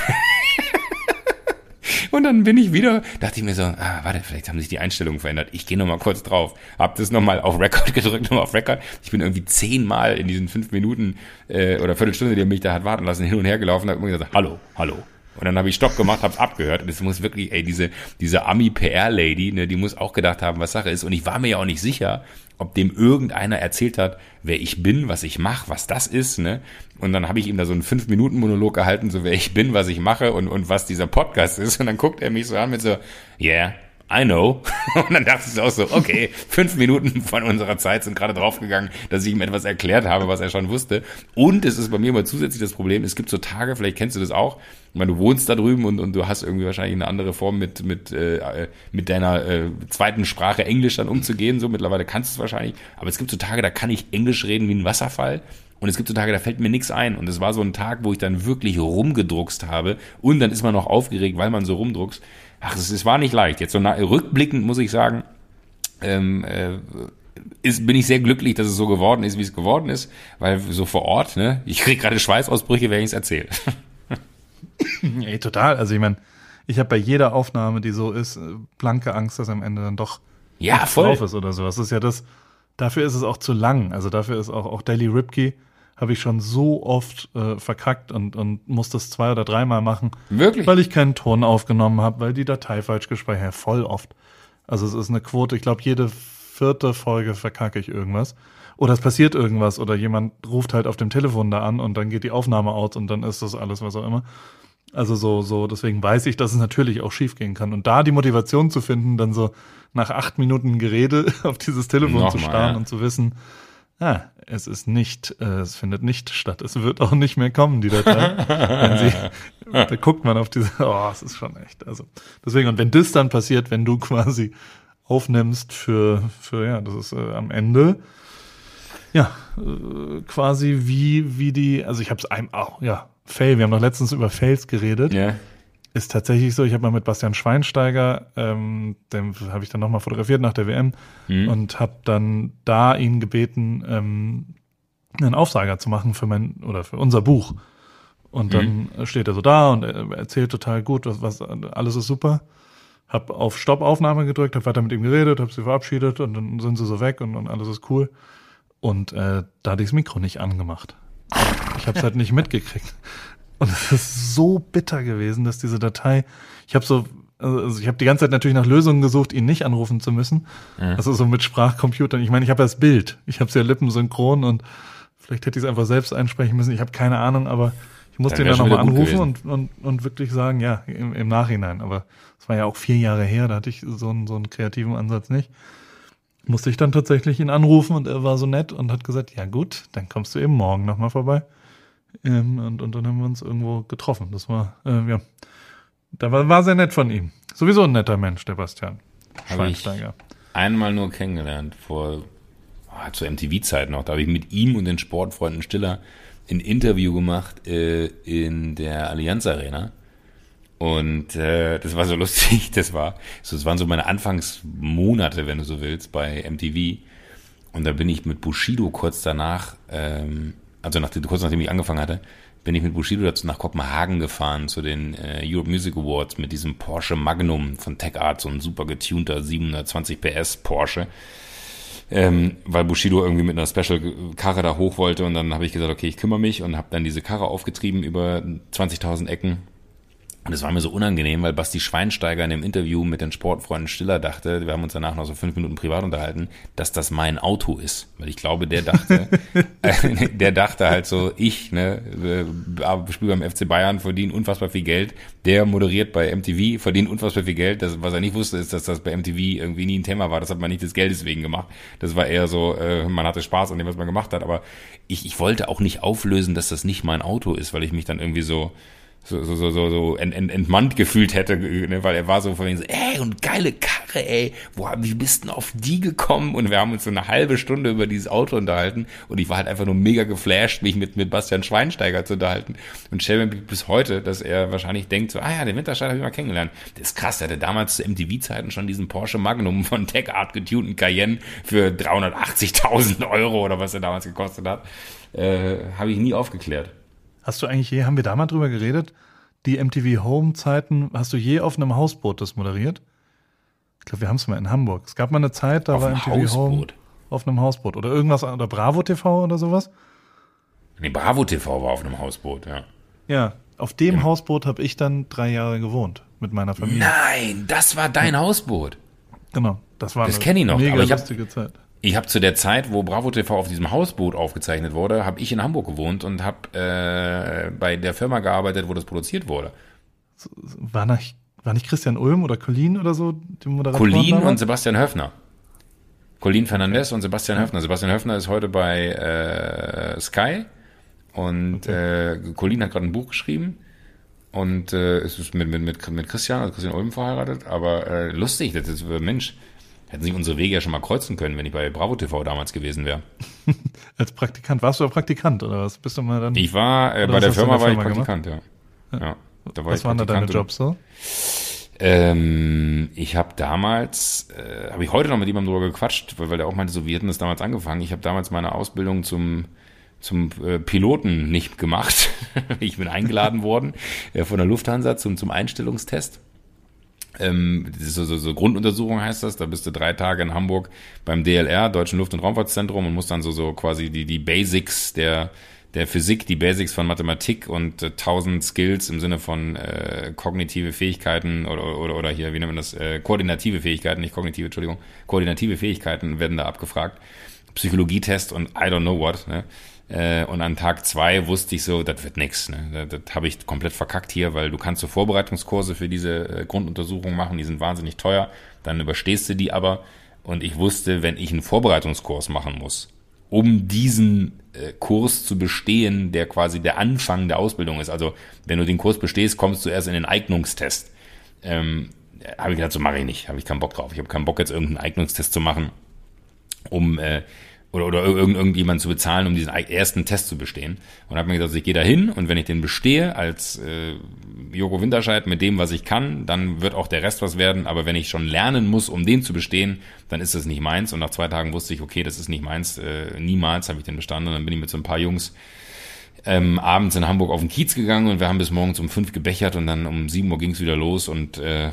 Und dann bin ich wieder, dachte ich mir so, ah, warte, vielleicht haben sich die Einstellungen verändert. Ich gehe nochmal kurz drauf. Hab das nochmal auf Record gedrückt, nochmal auf Record. Ich bin irgendwie zehnmal in diesen fünf Minuten äh, oder Viertelstunde, die er mich da hat warten lassen, hin und her gelaufen und hab immer gesagt, hallo, hallo. Und dann habe ich Stopp gemacht, hab's abgehört. Und es muss wirklich, ey, diese, diese Ami-PR-Lady, ne, die muss auch gedacht haben, was Sache ist. Und ich war mir ja auch nicht sicher, ob dem irgendeiner erzählt hat, wer ich bin, was ich mache, was das ist, ne? Und dann habe ich ihm da so einen fünf Minuten Monolog gehalten, so wer ich bin, was ich mache und und was dieser Podcast ist. Und dann guckt er mich so an mit so, yeah, I know. Und dann dachte ich auch so, okay, fünf Minuten von unserer Zeit sind gerade draufgegangen, dass ich ihm etwas erklärt habe, was er schon wusste. Und es ist bei mir immer zusätzlich das Problem, es gibt so Tage, vielleicht kennst du das auch, ich meine, du wohnst da drüben und, und du hast irgendwie wahrscheinlich eine andere Form mit, mit, äh, mit deiner äh, zweiten Sprache Englisch dann umzugehen. So mittlerweile kannst du es wahrscheinlich. Aber es gibt so Tage, da kann ich Englisch reden wie ein Wasserfall. Und es gibt so Tage, da fällt mir nichts ein. Und es war so ein Tag, wo ich dann wirklich rumgedruckst habe. Und dann ist man noch aufgeregt, weil man so rumdruckst. Ach, es, es war nicht leicht. Jetzt so na, rückblickend muss ich sagen, ähm, äh, ist, bin ich sehr glücklich, dass es so geworden ist, wie es geworden ist. Weil so vor Ort, ne, ich kriege gerade Schweißausbrüche, wenn ich es erzähle. Ey, total. Also ich meine, ich habe bei jeder Aufnahme, die so ist, äh, blanke Angst, dass am Ende dann doch Ja, voll. drauf ist oder sowas. Das ist ja das, dafür ist es auch zu lang. Also dafür ist auch, auch Daily Ripkey habe ich schon so oft äh, verkackt und, und muss das zwei oder dreimal machen. Wirklich? Weil ich keinen Ton aufgenommen habe, weil die Datei falsch gespeichert habe. Voll oft. Also es ist eine Quote, ich glaube, jede vierte Folge verkacke ich irgendwas. Oder es passiert irgendwas oder jemand ruft halt auf dem Telefon da an und dann geht die Aufnahme aus und dann ist das alles, was auch immer. Also so, so, deswegen weiß ich, dass es natürlich auch schiefgehen kann. Und da die Motivation zu finden, dann so nach acht Minuten Gerede auf dieses Telefon zu Nochmal, starren ja. und zu wissen, ah, es ist nicht, äh, es findet nicht statt. Es wird auch nicht mehr kommen, die Datei. wenn sie, da guckt man auf diese, oh, es ist schon echt. Also deswegen, und wenn das dann passiert, wenn du quasi aufnimmst für, für ja, das ist äh, am Ende, ja, äh, quasi wie, wie die, also ich habe es einem auch, ja, Fail, wir haben noch letztens über Fails geredet. Ja. Ist tatsächlich so, ich habe mal mit Bastian Schweinsteiger, ähm, den habe ich dann nochmal fotografiert nach der WM und habe dann da ihn gebeten, ähm, einen Aufsager zu machen für mein oder für unser Buch. Und dann mhm. steht er so da und er erzählt total gut, was, was alles ist super. Hab auf Stoppaufnahme gedrückt, hab weiter mit ihm geredet, hab sie verabschiedet und dann sind sie so weg und, und alles ist cool. Und äh, da hatte ich das Mikro nicht angemacht. Ich habe es halt nicht mitgekriegt. Und es ist so bitter gewesen, dass diese Datei, ich habe so, also ich habe die ganze Zeit natürlich nach Lösungen gesucht, ihn nicht anrufen zu müssen. Mhm. Also so mit Sprachcomputern. Ich meine, ich habe das Bild, ich habe ja lippensynchron und vielleicht hätte ich es einfach selbst einsprechen müssen. Ich habe keine Ahnung, aber ich musste ihn dann nochmal anrufen und, und, und wirklich sagen, ja, im, im Nachhinein. Aber es war ja auch vier Jahre her, da hatte ich so einen, so einen kreativen Ansatz nicht musste ich dann tatsächlich ihn anrufen und er war so nett und hat gesagt, ja gut, dann kommst du eben morgen nochmal vorbei. Ähm, und, und dann haben wir uns irgendwo getroffen. Das war, äh, ja, da war, war sehr nett von ihm. Sowieso ein netter Mensch, der Bastian Schweinsteiger. einmal nur kennengelernt, vor oh, zur MTV-Zeit noch. Da habe ich mit ihm und den Sportfreunden Stiller ein Interview gemacht äh, in der Allianz Arena. Und äh, das war so lustig. Das war, so, das waren so meine Anfangsmonate, wenn du so willst, bei MTV. Und da bin ich mit Bushido kurz danach ähm, also nach, kurz nachdem ich angefangen hatte, bin ich mit Bushido dazu nach Kopenhagen gefahren zu den äh, Europe Music Awards mit diesem Porsche Magnum von Tech Art, so ein super getunter 720 PS Porsche. Ähm, weil Bushido irgendwie mit einer Special-Karre da hoch wollte und dann habe ich gesagt, okay, ich kümmere mich und habe dann diese Karre aufgetrieben über 20.000 Ecken und es war mir so unangenehm, weil Basti Schweinsteiger in dem Interview mit den Sportfreunden Stiller dachte, wir haben uns danach noch so fünf Minuten privat unterhalten, dass das mein Auto ist. Weil ich glaube, der dachte, äh, der dachte halt so, ich, ne, äh, spiele beim FC Bayern, verdiene unfassbar viel Geld. Der moderiert bei MTV, verdient unfassbar viel Geld. Das, was er nicht wusste, ist, dass das bei MTV irgendwie nie ein Thema war. Das hat man nicht des Geldes wegen gemacht. Das war eher so, äh, man hatte Spaß an dem, was man gemacht hat. Aber ich, ich wollte auch nicht auflösen, dass das nicht mein Auto ist, weil ich mich dann irgendwie so, so, so, so, so, so ent, ent, entmannt gefühlt hätte, ne, weil er war so von wegen so, ey, und geile Karre, ey, wo, wie bist denn auf die gekommen? Und wir haben uns so eine halbe Stunde über dieses Auto unterhalten und ich war halt einfach nur mega geflasht, mich mit, mit Bastian Schweinsteiger zu unterhalten und mir bis heute, dass er wahrscheinlich denkt so, ah ja, den Winterscheid habe ich mal kennengelernt. Das ist krass, er hatte damals zu MTV-Zeiten schon diesen Porsche Magnum von Tech Art getunten Cayenne für 380.000 Euro oder was er damals gekostet hat. Äh, habe ich nie aufgeklärt. Hast du eigentlich je, haben wir da mal drüber geredet? Die MTV Home Zeiten, hast du je auf einem Hausboot das moderiert? Ich glaube, wir haben es mal in Hamburg. Es gab mal eine Zeit, da auf war MTV Hausboot. Home auf einem Hausboot oder irgendwas oder Bravo TV oder sowas. Nee, Bravo TV war auf einem Hausboot, ja. Ja, auf dem ja. Hausboot habe ich dann drei Jahre gewohnt mit meiner Familie. Nein, das war dein ja. Hausboot. Genau, das war das kenne ich noch. Mega aber ich lustige hab, Zeit. Ich habe zu der Zeit, wo Bravo TV auf diesem Hausboot aufgezeichnet wurde, habe ich in Hamburg gewohnt und habe äh, bei der Firma gearbeitet, wo das produziert wurde. War nicht, war nicht Christian Ulm oder Colin oder so? Colin und Sebastian Höfner. Colin Fernandez und Sebastian Höfner. Sebastian Höfner ist heute bei äh, Sky und okay. äh, Colin hat gerade ein Buch geschrieben und äh, ist mit, mit, mit, mit Christian, also Christian Ulm verheiratet, aber äh, lustig, das ist Mensch Hätten sich unsere Wege ja schon mal kreuzen können, wenn ich bei Bravo TV damals gewesen wäre. Als Praktikant, warst du ja Praktikant oder was? Bist du mal dann? Ich war, äh, bei der Firma, der war ich Praktikant, ja. ja. ja. Da war was waren da deine Jobs so? Ähm, ich habe damals, äh, habe ich heute noch mit jemandem drüber gequatscht, weil, weil der auch meinte, so, wir hätten das damals angefangen. Ich habe damals meine Ausbildung zum zum äh, Piloten nicht gemacht. ich bin eingeladen worden äh, von der Lufthansa zum, zum Einstellungstest ähm, so, so, so Grunduntersuchung heißt das. Da bist du drei Tage in Hamburg beim DLR, Deutschen Luft- und Raumfahrtzentrum, und musst dann so, so quasi die, die Basics der, der Physik, die Basics von Mathematik und äh, tausend Skills im Sinne von äh, kognitive Fähigkeiten oder, oder, oder hier, wie nennt man das, äh, koordinative Fähigkeiten, nicht kognitive, Entschuldigung, koordinative Fähigkeiten werden da abgefragt. Psychologietest und I don't know what. Ne? Äh, und an Tag zwei wusste ich so, das wird nix. Ne? Das, das habe ich komplett verkackt hier, weil du kannst so Vorbereitungskurse für diese äh, Grunduntersuchung machen, die sind wahnsinnig teuer. Dann überstehst du die aber. Und ich wusste, wenn ich einen Vorbereitungskurs machen muss, um diesen äh, Kurs zu bestehen, der quasi der Anfang der Ausbildung ist. Also wenn du den Kurs bestehst, kommst du erst in den Eignungstest. Ähm, habe ich gedacht, so mache ich nicht, habe ich keinen Bock drauf. Ich habe keinen Bock jetzt irgendeinen Eignungstest zu machen, um äh, oder, oder irgend, irgendjemand zu bezahlen, um diesen ersten Test zu bestehen. Und habe mir gesagt, ich gehe da hin und wenn ich den bestehe als äh, Joko Winterscheid mit dem, was ich kann, dann wird auch der Rest was werden. Aber wenn ich schon lernen muss, um den zu bestehen, dann ist das nicht meins. Und nach zwei Tagen wusste ich, okay, das ist nicht meins. Äh, niemals habe ich den bestanden. Und dann bin ich mit so ein paar Jungs ähm, abends in Hamburg auf den Kiez gegangen und wir haben bis morgens um fünf gebechert und dann um sieben Uhr ging es wieder los und äh,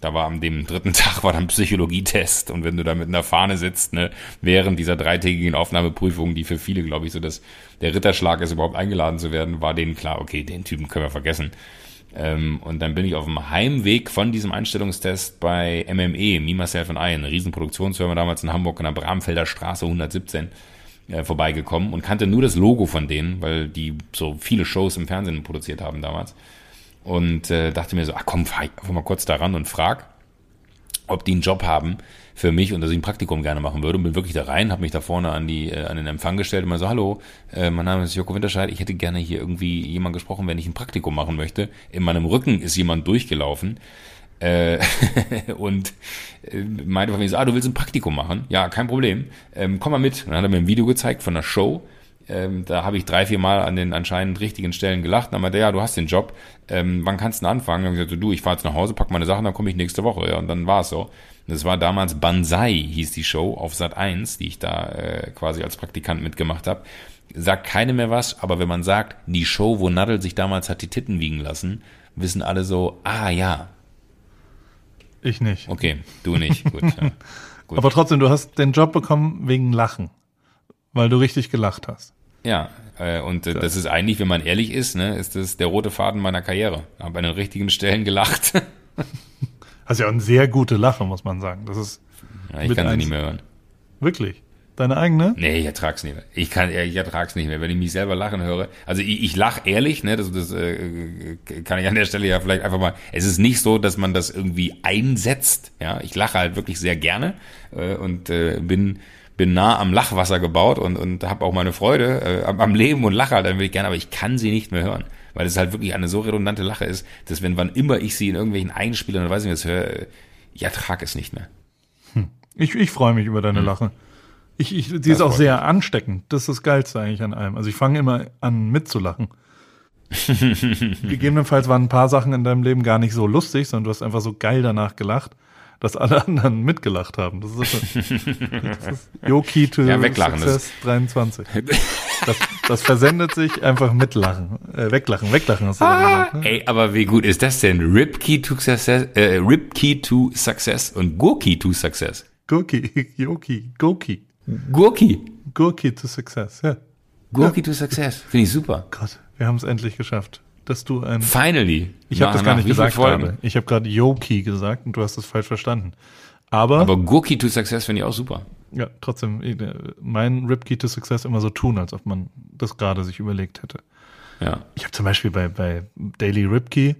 da war am dem dritten Tag war dann Psychologietest und wenn du da mit einer Fahne sitzt, ne, während dieser dreitägigen Aufnahmeprüfung, die für viele, glaube ich, so dass der Ritterschlag ist, überhaupt eingeladen zu werden, war denen klar, okay, den Typen können wir vergessen. Ähm, und dann bin ich auf dem Heimweg von diesem Einstellungstest bei MME, Me, Myself and I, eine Riesenproduktionsfirma damals in Hamburg an der Bramfelder Straße 117 äh, vorbeigekommen und kannte nur das Logo von denen, weil die so viele Shows im Fernsehen produziert haben damals. Und äh, dachte mir so, ach komm, fahr ich einfach mal kurz da ran und frag, ob die einen Job haben für mich und dass ich ein Praktikum gerne machen würde. Und bin wirklich da rein, habe mich da vorne an, die, äh, an den Empfang gestellt und mal so, hallo, äh, mein Name ist Joko Winterscheid, ich hätte gerne hier irgendwie jemand gesprochen, wenn ich ein Praktikum machen möchte. In meinem Rücken ist jemand durchgelaufen äh, und äh, meinte von mir so, ah, du willst ein Praktikum machen? Ja, kein Problem. Ähm, komm mal mit. Und dann hat er mir ein Video gezeigt von einer Show. Ähm, da habe ich drei, vier Mal an den anscheinend richtigen Stellen gelacht. Dann meinte er, ja, du hast den Job. Ähm, wann kannst du denn anfangen? Dann habe ich gesagt, du, ich fahre jetzt nach Hause, pack meine Sachen, dann komme ich nächste Woche. Ja, und dann war es so. Das war damals Banzai, hieß die Show auf Sat 1, die ich da äh, quasi als Praktikant mitgemacht habe. Sagt keine mehr was, aber wenn man sagt, die Show, wo Nadel sich damals hat die Titten wiegen lassen, wissen alle so, ah ja, Ich nicht. Okay, du nicht. Gut, ja. Gut. Aber trotzdem, du hast den Job bekommen wegen Lachen. Weil du richtig gelacht hast. Ja, äh, und äh, das ist eigentlich, wenn man ehrlich ist, ne, ist das der rote Faden meiner Karriere. Habe an den richtigen Stellen gelacht. Hast ja auch eine sehr gute Lache, muss man sagen. Das ist ja, ich kann sie nicht mehr hören. wirklich. Deine eigene? Nee, ich ertrag's nicht mehr. Ich kann, ich ertrag's nicht mehr, wenn ich mich selber lachen höre. Also ich, ich lach ehrlich, ne, das, das äh, kann ich an der Stelle ja vielleicht einfach mal. Es ist nicht so, dass man das irgendwie einsetzt. Ja, ich lache halt wirklich sehr gerne äh, und äh, bin bin nah am Lachwasser gebaut und und habe auch meine Freude äh, am, Leben und lache halt ein wenig gerne, aber ich kann sie nicht mehr hören, weil es halt wirklich eine so redundante Lache ist, dass wenn wann immer ich sie in irgendwelchen Einspielern oder weiß ich was höre, äh, ich ertrag es nicht mehr. Ich, ich freue mich über deine Lache. Ich, ich, die ist auch sehr ansteckend. Das ist das Geilste eigentlich an allem. Also ich fange immer an mitzulachen. Gegebenenfalls waren ein paar Sachen in deinem Leben gar nicht so lustig, sondern du hast einfach so geil danach gelacht, dass alle anderen mitgelacht haben. Das ist, das ist Yoki to Ja, weglachen, Success 23. Das, das versendet sich einfach mitlachen. Äh, weglachen, weglachen hast du Ah. gesagt, ne? Ey, aber wie gut ist das denn? Rip Key to Success, äh, Rip Key to Success und Gurki to Success. Gurki, Yoki, Goki. Gurki. Gurki to Success. Ja. Gurki to Success. Finde ich super. Gott, wir haben es endlich geschafft, dass du ein Finally. Ich habe das gar nicht gesagt gerade. Ich habe gerade Yoki gesagt und du hast es falsch verstanden. Aber, Aber Gurki to Success finde ich auch super. ja, trotzdem, äh, mein Ripkey to Success immer so tun, als ob man das gerade sich überlegt hätte. Ja. Ich habe zum Beispiel bei, bei Daily Ripkey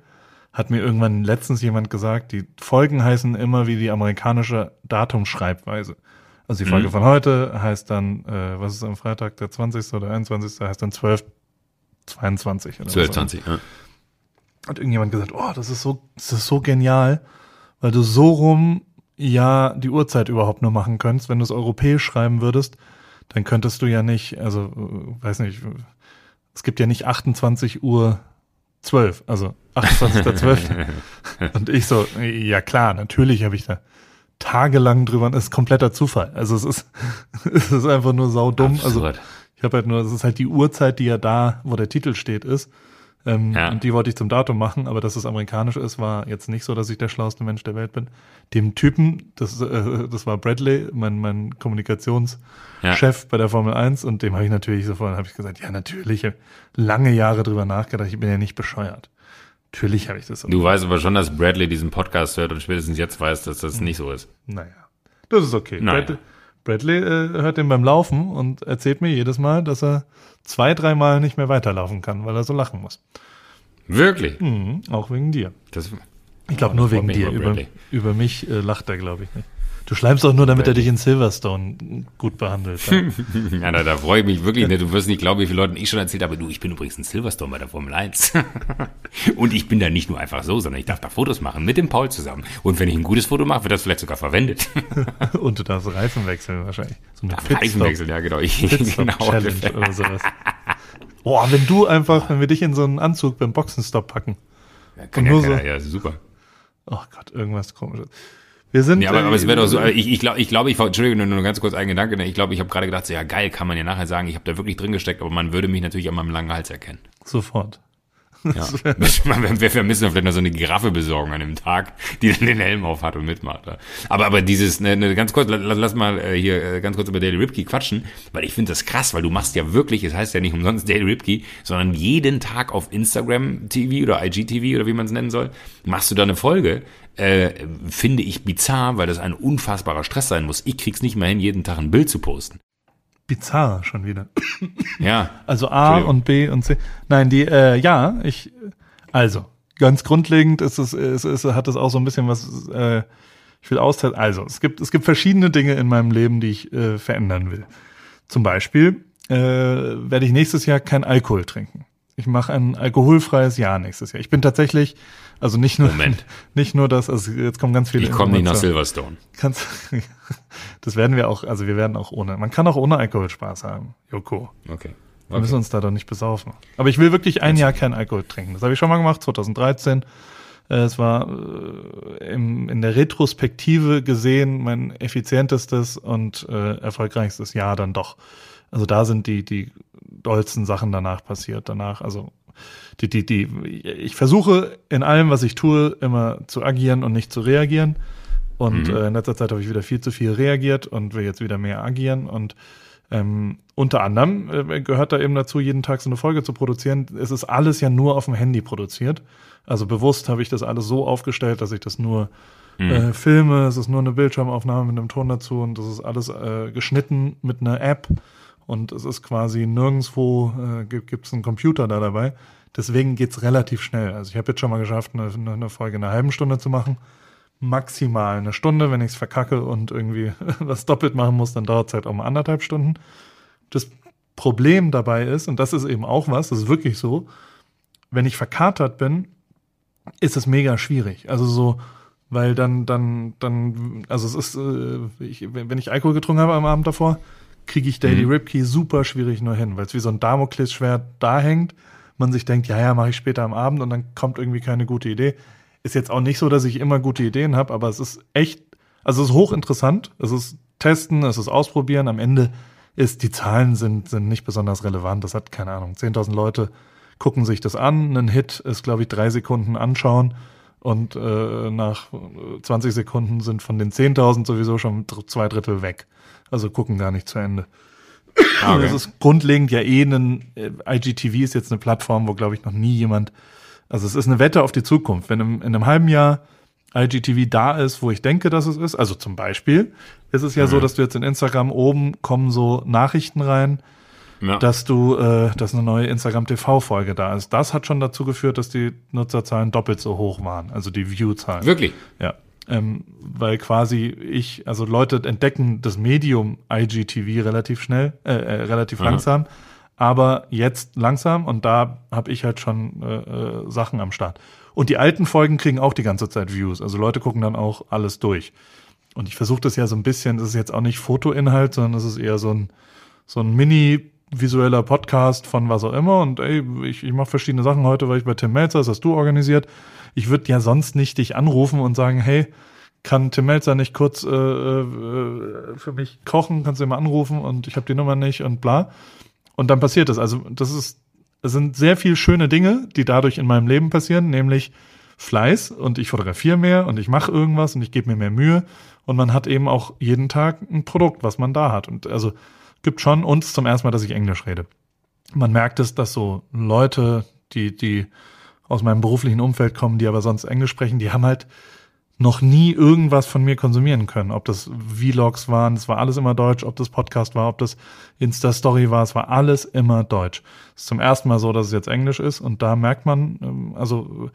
hat mir irgendwann letztens jemand gesagt, die Folgen heißen immer wie die amerikanische Datumschreibweise. Also die Folge von heute heißt dann, äh, was ist am Freitag, der 20. oder 21. heißt dann 12, 22 oder 12, was auch 20. Ja. hat irgendjemand gesagt, oh, das ist so, das ist so genial, weil du so rum ja die Uhrzeit überhaupt nur machen könntest. Wenn du es europäisch schreiben würdest, dann könntest du ja nicht, also äh, weiß nicht, es gibt ja nicht 28 Uhr 12, also 28.12. Und ich so, ja klar, natürlich habe ich da tagelang drüber, das ist kompletter Zufall. Also es ist, es ist einfach nur saudumm. Also Absurd. Ich habe halt nur, es ist halt die Uhrzeit, die ja da, wo der Titel steht, ist. Ähm, Ja. Und die wollte ich zum Datum machen, aber dass es amerikanisch ist, war jetzt nicht so, dass ich der schlauste Mensch der Welt bin. Dem Typen, das, äh, das war Bradley, mein, mein Kommunikationschef bei der Formel 1, und dem habe ich natürlich sofort, habe ich gesagt, ja natürlich, lange Jahre drüber nachgedacht, ich bin ja nicht bescheuert. Natürlich habe ich das so. Du weißt aber schon, dass Bradley diesen Podcast hört und spätestens jetzt weiß, dass das nicht so ist. Naja, das ist okay. Naja. Bradley, Bradley äh, hört den beim Laufen und erzählt mir jedes Mal, dass er zwei, dreimal nicht mehr weiterlaufen kann, weil er so lachen muss. Wirklich? Mhm, auch wegen dir. Das, Ich glaube nur wegen dir. über über mich äh, lacht er, glaube ich nicht. Du schleimst auch nur, damit er Bradley. dich in Silverstone gut behandelt. Ja. ja, da, da freue ich mich wirklich. Ne? Du wirst nicht glauben, wie viele Leuten ich schon erzählt habe. Du, ich bin übrigens in Silverstone bei der Formel 1. und ich bin da nicht nur einfach so, sondern ich darf da Fotos machen mit dem Paul zusammen. Und wenn ich ein gutes Foto mache, wird das vielleicht sogar verwendet. Und du darfst Reifen wechseln wahrscheinlich. So eine Reifenwechsel, ja genau. Ich, genau. Challenge oder sowas. Boah, wenn du einfach, wenn wir dich in so einen Anzug beim Boxenstopp packen. Kann Und ja, nur kann so- ja, ja, super. Oh Gott, irgendwas komisches. Wir sind. Ja, aber, aber es wäre äh, doch so, ich, ich glaube, ich, glaube, ich, Entschuldigung, nur, nur ganz kurz ein Gedanke, ne? ich glaube, ich habe gerade gedacht, so, ja geil, kann man ja nachher sagen, ich habe da wirklich drin gesteckt, aber man würde mich natürlich an meinem langen Hals erkennen. Sofort. Ja. wir, vermissen vielleicht noch so eine Giraffe besorgen an dem Tag, die dann den Helm auf hat und mitmacht. ja. Aber aber dieses, ne, ne, ganz kurz, lass, lass mal äh, hier äh, ganz kurz über Daily Ripkey quatschen, weil ich finde das krass, weil du machst ja wirklich, es heißt ja nicht umsonst Daily Ripkey, sondern jeden Tag auf Instagram TV oder IGTV oder wie man es nennen soll, machst du da eine Folge. Äh, finde ich bizarr, weil das ein unfassbarer Stress sein muss. Ich krieg's nicht mehr hin, jeden Tag ein Bild zu posten. Bizarr schon wieder. Ja. Also A und B und C. Nein, die, äh, ja, ich, also, ganz grundlegend ist es, ist, ist, hat es auch so ein bisschen was, äh, ich will austeilen. Also, es gibt, es gibt verschiedene Dinge in meinem Leben, die ich äh, verändern will. Zum Beispiel äh, werde ich nächstes Jahr kein Alkohol trinken. Ich mache ein alkoholfreies Jahr nächstes Jahr. Ich bin tatsächlich, also nicht nur, Moment. nicht nur das, also jetzt kommen ganz viele. Ich komme nicht nach. Silverstone. Kannst, das werden wir auch, also wir werden auch ohne, man kann auch ohne Alkohol Spaß haben, Joko. Okay. Wir müssen uns da doch nicht besaufen. Aber ich will wirklich ein Jahr kein Alkohol trinken. Das habe ich schon mal gemacht, 2013. Äh, Es war äh, im, in der Retrospektive gesehen mein effizientestes und äh, erfolgreichstes Jahr dann doch. Also da sind die, die dollsten Sachen danach passiert. Danach, also die, die, die, ich versuche in allem, was ich tue, immer zu agieren und nicht zu reagieren. Und Mhm. äh, in letzter Zeit habe ich wieder viel zu viel reagiert und will jetzt wieder mehr agieren. Und ähm, unter anderem äh, gehört da eben dazu, jeden Tag so eine Folge zu produzieren. Es ist alles ja nur auf dem Handy produziert. Also bewusst habe ich das alles so aufgestellt, dass ich das nur äh, filme. Es ist nur eine Bildschirmaufnahme mit einem Ton dazu und das ist alles äh, geschnitten mit einer App. Und es ist quasi nirgendwo äh, gibt es einen Computer da dabei. Deswegen geht's relativ schnell. Also ich habe jetzt schon mal geschafft, eine, eine Folge in einer halben Stunde zu machen. Maximal eine Stunde. Wenn ich es verkacke und irgendwie was doppelt machen muss, dann dauert es halt auch mal anderthalb Stunden. Das Problem dabei ist, und das ist eben auch was, das ist wirklich so, wenn ich verkatert bin, ist es mega schwierig. Also so, weil dann, dann, dann, also es ist, äh, ich, wenn ich Alkohol getrunken habe am Abend davor, kriege ich Daily Mhm. Ripkey super schwierig nur hin, weil es wie so ein Damoklesschwert da hängt. Man sich denkt, ja, ja, mache ich später am Abend und dann kommt irgendwie keine gute Idee. Ist jetzt auch nicht so, dass ich immer gute Ideen habe, aber es ist echt, also es ist hochinteressant. Es ist testen, es ist ausprobieren. Am Ende ist, die Zahlen sind, sind nicht besonders relevant. Das hat, keine Ahnung, 10.000 Leute gucken sich das an. Ein Hit ist, glaube ich, drei Sekunden anschauen. Und äh, nach äh, 20 Sekunden sind von den 10.000 sowieso schon zwei Drittel weg. Also gucken gar nicht zu Ende. Ah, okay. Das ist grundlegend ja eh ein, äh, IGTV ist jetzt eine Plattform, wo, glaube ich, noch nie jemand, also es ist eine Wette auf die Zukunft. Wenn im, in einem halben Jahr IGTV da ist, wo ich denke, dass es ist, also zum Beispiel, ist es ja Mhm. so, dass du jetzt in Instagram oben kommen so Nachrichten rein, Ja. dass du, äh, dass eine neue Instagram TV-Folge da ist. Das hat schon dazu geführt, dass die Nutzerzahlen doppelt so hoch waren, also die View-Zahlen. Wirklich? Ja, ähm, weil quasi ich, also Leute entdecken das Medium IGTV relativ schnell, äh, äh, relativ Aha. langsam, aber jetzt langsam und da habe ich halt schon äh, äh, Sachen am Start. Und die alten Folgen kriegen auch die ganze Zeit Views, also Leute gucken dann auch alles durch. Und ich versuche das ja so ein bisschen, das ist jetzt auch nicht Fotoinhalt, sondern das ist eher so ein, so ein Mini- visueller Podcast von was auch immer und ey, ich, ich mache verschiedene Sachen heute, weil ich bei Tim Melzer, das hast du organisiert. Ich würde ja sonst nicht dich anrufen und sagen, hey, kann Tim Melzer nicht kurz äh, äh, für mich kochen, kannst du ihn mal anrufen und ich habe die Nummer nicht und bla. Und dann passiert das. Also das ist, es sind sehr viel schöne Dinge, die dadurch in meinem Leben passieren, nämlich Fleiß und ich fotografiere mehr und ich mache irgendwas und ich gebe mir mehr Mühe und man hat eben auch jeden Tag ein Produkt, was man da hat. Und also gibt schon uns zum ersten Mal, dass ich Englisch rede. Man merkt es, dass so Leute, die, die aus meinem beruflichen Umfeld kommen, die aber sonst Englisch sprechen, die haben halt noch nie irgendwas von mir konsumieren können. Ob das Vlogs waren, es war alles immer Deutsch, ob das Podcast war, ob das Insta-Story war, es war alles immer Deutsch. Es ist zum ersten Mal so, dass es jetzt Englisch ist und da merkt man, ähm, also,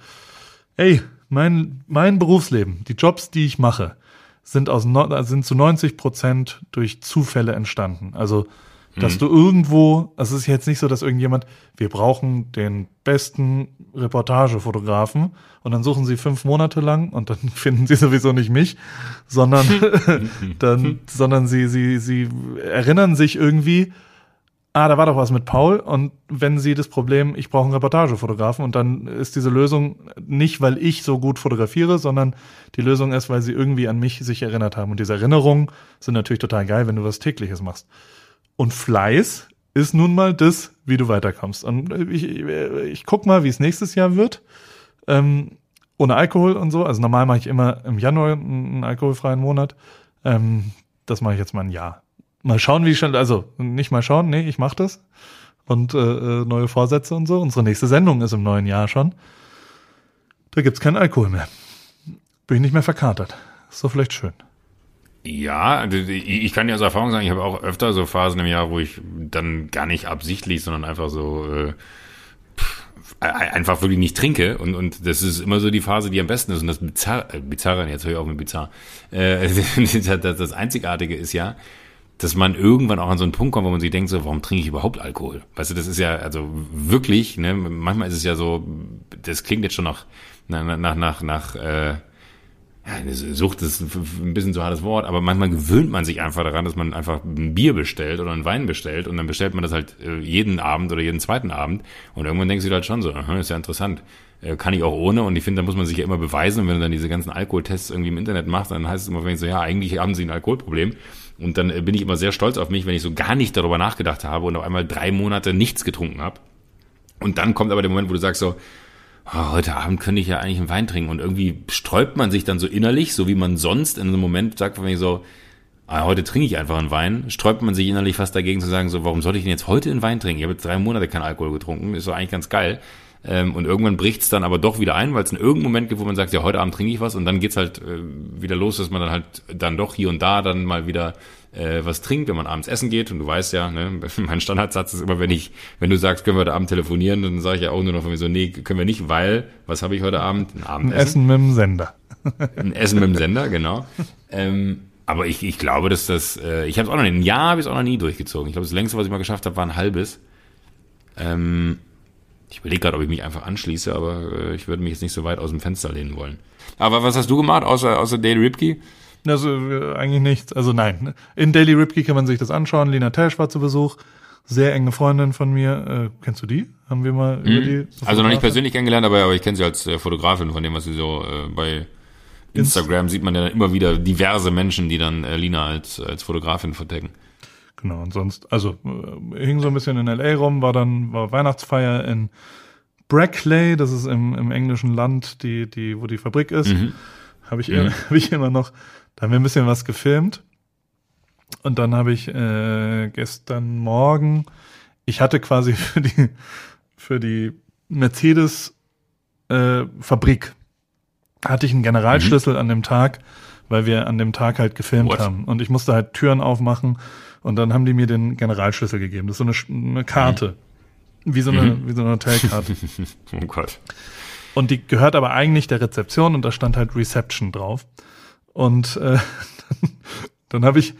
ey, mein, mein Berufsleben, die Jobs, die ich mache, sind aus, sind zu 90 Prozent durch Zufälle entstanden. Also, dass du irgendwo, es ist jetzt nicht so, dass irgendjemand, wir brauchen den besten Reportagefotografen und dann suchen sie fünf Monate lang und dann finden sie sowieso nicht mich, sondern dann, sondern sie, sie, sie erinnern sich irgendwie, ah, da war doch was mit Paul und wenn sie das Problem, ich brauche einen Reportagefotografen und dann ist diese Lösung nicht, weil ich so gut fotografiere, sondern die Lösung ist, weil sie irgendwie an mich sich erinnert haben. Und diese Erinnerungen sind natürlich total geil, wenn du was tägliches machst. Und Fleiß ist nun mal das, wie du weiterkommst. Und ich, ich, ich guck mal, wie es nächstes Jahr wird. Ähm, ohne Alkohol und so. Also normal mache ich immer im Januar einen alkoholfreien Monat. Ähm, das mache ich jetzt mal ein Jahr. Mal schauen, wie schnell, also nicht mal schauen, nee, ich mache das. Und äh, äh, neue Vorsätze und so. Unsere nächste Sendung ist im neuen Jahr schon. Da gibt's keinen Alkohol mehr. Bin ich nicht mehr verkatert. Ist doch vielleicht schön. Ja, ich kann dir aus Erfahrung sagen, ich habe auch öfter so Phasen im Jahr, wo ich dann gar nicht absichtlich, sondern einfach so äh, einfach wirklich nicht trinke. Und, und das ist immer so die Phase, die am besten ist. Und das Bizarre, äh, Bizarre jetzt höre ich auch mit Bizarr, äh, das, das Einzigartige ist ja, dass man irgendwann auch an so einen Punkt kommt, wo man sich denkt, so, warum trinke ich überhaupt Alkohol? Weißt du, das ist ja, also wirklich, ne, manchmal ist es ja so, das klingt jetzt schon nach, nach, nach, nach, nach äh, ja, eine Sucht ist ein bisschen zu hartes Wort, aber manchmal gewöhnt man sich einfach daran, dass man einfach ein Bier bestellt oder einen Wein bestellt und dann bestellt man das halt äh, jeden Abend oder jeden zweiten Abend und irgendwann denkst du halt schon so, aha, ist ja interessant. Äh, kann ich auch ohne und ich finde, da muss man sich ja immer beweisen und wenn du dann diese ganzen Alkoholtests irgendwie im Internet machst, dann heißt es immer, wenn ich so, ja, eigentlich haben sie ein Alkoholproblem und dann äh, bin ich immer sehr stolz auf mich, wenn ich so gar nicht darüber nachgedacht habe und auf einmal drei Monate nichts getrunken habe. Und dann kommt aber der Moment, wo du sagst so, oh, heute Abend könnte ich ja eigentlich einen Wein trinken. Und irgendwie sträubt man sich dann so innerlich, so wie man sonst in einem Moment sagt, wenn ich so, ah, heute trinke ich einfach einen Wein, sträubt man sich innerlich fast dagegen zu sagen, so, warum soll ich denn jetzt heute einen Wein trinken? Ich habe jetzt drei Monate keinen Alkohol getrunken, ist doch eigentlich ganz geil. Ähm, und irgendwann bricht's dann aber doch wieder ein, weil es in irgendeinem Moment gibt, wo man sagt, ja, heute Abend trinke ich was und dann geht's halt äh, wieder los, dass man dann halt dann doch hier und da dann mal wieder äh, was trinkt, wenn man abends essen geht. Und du weißt ja, ne, mein Standardsatz ist immer, wenn ich, wenn du sagst, können wir heute Abend telefonieren, dann sage ich ja auch nur noch von mir so, nee, können wir nicht, weil, was habe ich heute Abend? Ein Abendessen. Ein Essen mit dem Sender. Ein Essen mit dem Sender, genau. Ähm, aber ich, ich glaube, dass das, äh, ich habe es auch noch nie, ein Jahr habe ich es auch noch nie durchgezogen. Ich glaube, das längste, was ich mal geschafft habe, war ein halbes. Ähm, ich überlege gerade, ob ich mich einfach anschließe, aber äh, ich würde mich jetzt nicht so weit aus dem Fenster lehnen wollen. Aber was hast du gemacht, außer, außer Dale Ripke? Also äh, eigentlich nichts. Also nein. In Daily Ripke kann man sich das anschauen. Lina Tesch war zu Besuch. Sehr enge Freundin von mir. Äh, kennst du die? Haben wir mal mhm. über die? So also noch nicht persönlich kennengelernt, aber, aber ich kenne sie als äh, Fotografin von dem, was sie so äh, bei Instagram sieht man ja immer wieder diverse Menschen, die dann äh, Lina als, als Fotografin verdecken. Genau, und sonst, also äh, hing so ein bisschen in LA rum, war dann war Weihnachtsfeier in Brackley, das ist im, im englischen Land, die, die, wo die Fabrik ist. Mhm. Habe ich, mhm. hab ich immer noch, da haben wir ein bisschen was gefilmt. Und dann habe ich äh, gestern Morgen, ich hatte quasi für die, für die Mercedes äh, Fabrik, hatte ich einen Generalschlüssel mhm. an dem Tag, weil wir an dem Tag halt gefilmt What? haben. Und ich musste halt Türen aufmachen und dann haben die mir den Generalschlüssel gegeben. Das ist so eine, eine Karte. Mhm. Wie so eine, mhm. wie so eine Hotelkarte. oh Gott. Und die gehört aber eigentlich der Rezeption und da stand halt Reception drauf. Und äh, dann habe ich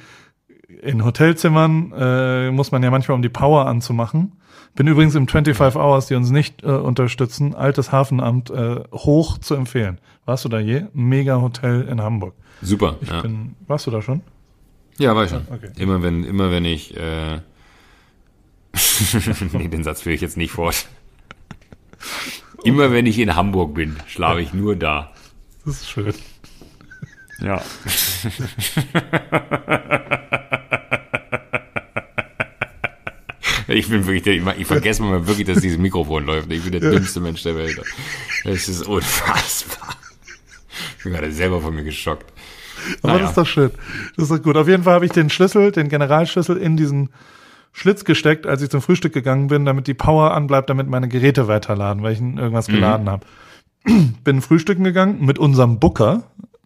in Hotelzimmern äh, muss man ja manchmal um die Power anzumachen. Bin übrigens im 25 Hours, die uns nicht äh, unterstützen, altes Hafenamt äh, hoch zu empfehlen. Warst du da je? Mega Hotel in Hamburg. Super. Ich ja. bin, warst du da schon? Ja, war ich schon. Okay. Immer wenn, immer wenn ich, äh, nee, den Satz führe ich jetzt nicht fort. Immer wenn ich in Hamburg bin, schlafe ich nur da. Das ist schön. Ja. Ich bin wirklich, der, ich vergesse mal wirklich, dass dieses Mikrofon läuft. Ich bin der dümmste Mensch der Welt. Das ist unfassbar. Ich bin gerade selber von mir geschockt. Aber naja. das ist doch schön. Das ist doch gut. Auf jeden Fall habe ich den Schlüssel, den Generalschlüssel in diesen Schlitz gesteckt, als ich zum Frühstück gegangen bin, damit die Power anbleibt, damit meine Geräte weiterladen, weil ich irgendwas mhm. geladen habe. bin frühstücken gegangen mit unserem Booker.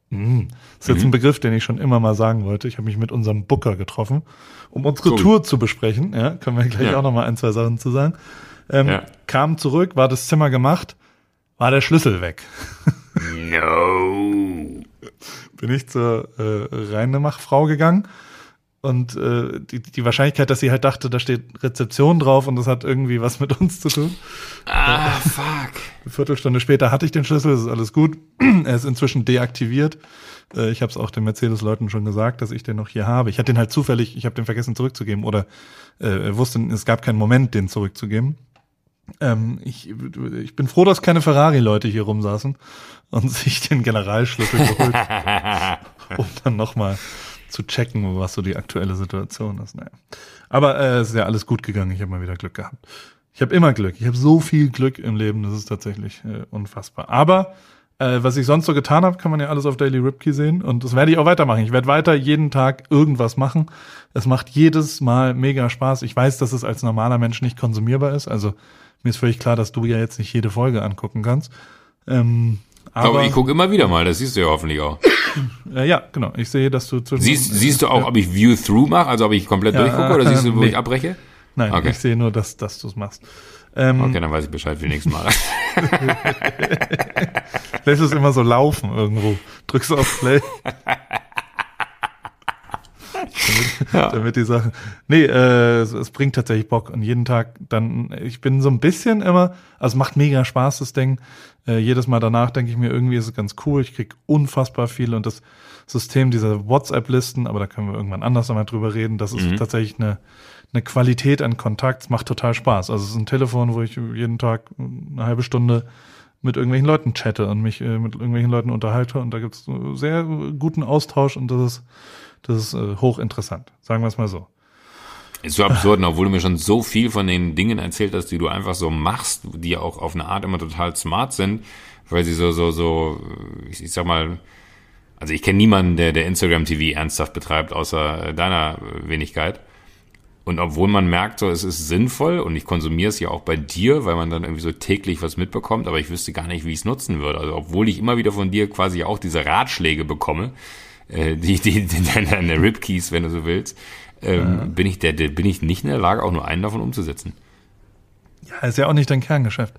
Mhm. Das ist jetzt mhm. ein Begriff, den ich schon immer mal sagen wollte. Ich habe mich mit unserem Booker getroffen, um unsere cool. Tour zu besprechen. Ja, können wir gleich ja. auch noch mal ein, zwei Sachen zu sagen. Ähm, ja. Kam zurück, war das Zimmer gemacht, war der Schlüssel weg. no. Bin ich zur äh, Reinemachfrau gegangen Und äh, die, die Wahrscheinlichkeit, dass sie halt dachte, da steht Rezeption drauf und das hat irgendwie was mit uns zu tun. Ah, fuck. Eine Viertelstunde später hatte ich den Schlüssel, es ist alles gut. er ist inzwischen deaktiviert. Äh, ich habe es auch den Mercedes-Leuten schon gesagt, dass ich den noch hier habe. Ich hatte den halt zufällig, ich habe den vergessen zurückzugeben oder äh, wusste, es gab keinen Moment, den zurückzugeben. Ähm, ich, ich bin froh, dass keine Ferrari-Leute hier rumsaßen und sich den Generalschlüssel geholt, um dann nochmal zu checken, was so die aktuelle Situation ist. Naja. Aber äh, es ist ja alles gut gegangen. Ich habe mal wieder Glück gehabt. Ich habe immer Glück. Ich habe so viel Glück im Leben. Das ist tatsächlich äh, unfassbar. Aber äh, was ich sonst so getan habe, kann man ja alles auf Daily Ripkey sehen. Und das werde ich auch weitermachen. Ich werde weiter jeden Tag irgendwas machen. Es macht jedes Mal mega Spaß. Ich weiß, dass es als normaler Mensch nicht konsumierbar ist. Also mir ist völlig klar, dass du ja jetzt nicht jede Folge angucken kannst. Ähm, aber, Aber ich gucke immer wieder mal, das siehst du ja hoffentlich auch. äh, ja, genau. Ich sehe, dass du zwischen Siehst, siehst du auch, ob ich View Through mache, also ob ich komplett Ja, durchgucke oder siehst du, wo nee. ich abbreche? Nein, Okay. ich sehe nur, dass, dass du es machst. Ähm, Okay, dann weiß ich Bescheid für nächstes Mal. Lässt es immer so laufen irgendwo. Drückst du auf Play. damit, damit die Sachen. Nee, äh, es, es bringt tatsächlich Bock. Und jeden Tag dann, ich bin so ein bisschen immer, also es macht mega Spaß, das Ding. Äh, jedes Mal danach denke ich mir, irgendwie ist es ganz cool. Ich krieg unfassbar viel und das System dieser WhatsApp-Listen, aber da können wir irgendwann anders nochmal drüber reden. Das ist tatsächlich eine, eine Qualität an Kontakt. Es macht total Spaß. Also es ist ein Telefon, wo ich jeden Tag eine halbe Stunde mit irgendwelchen Leuten chatte und mich äh, mit irgendwelchen Leuten unterhalte und da gibt's sehr guten Austausch und das ist, das ist äh, hochinteressant. Sagen wir es mal so. Ist so absurd, obwohl du mir schon so viel von den Dingen erzählt hast, die du einfach so machst, die auch auf eine Art immer total smart sind, weil sie so, so, so, ich, ich sag mal, also ich kenne niemanden, der, der Instagram TV ernsthaft betreibt, außer äh, deiner Wenigkeit. Und obwohl man merkt, so, es ist sinnvoll und ich konsumiere es ja auch bei dir, weil man dann irgendwie so täglich was mitbekommt, aber ich wüsste gar nicht, wie ich es nutzen würde. Also obwohl ich immer wieder von dir quasi auch diese Ratschläge bekomme, äh, die, die, die deine Ripkeys, wenn du so willst, ähm, bin ich der, der, bin ich nicht in der Lage, auch nur einen davon umzusetzen. Ja, ist ja auch nicht dein Kerngeschäft.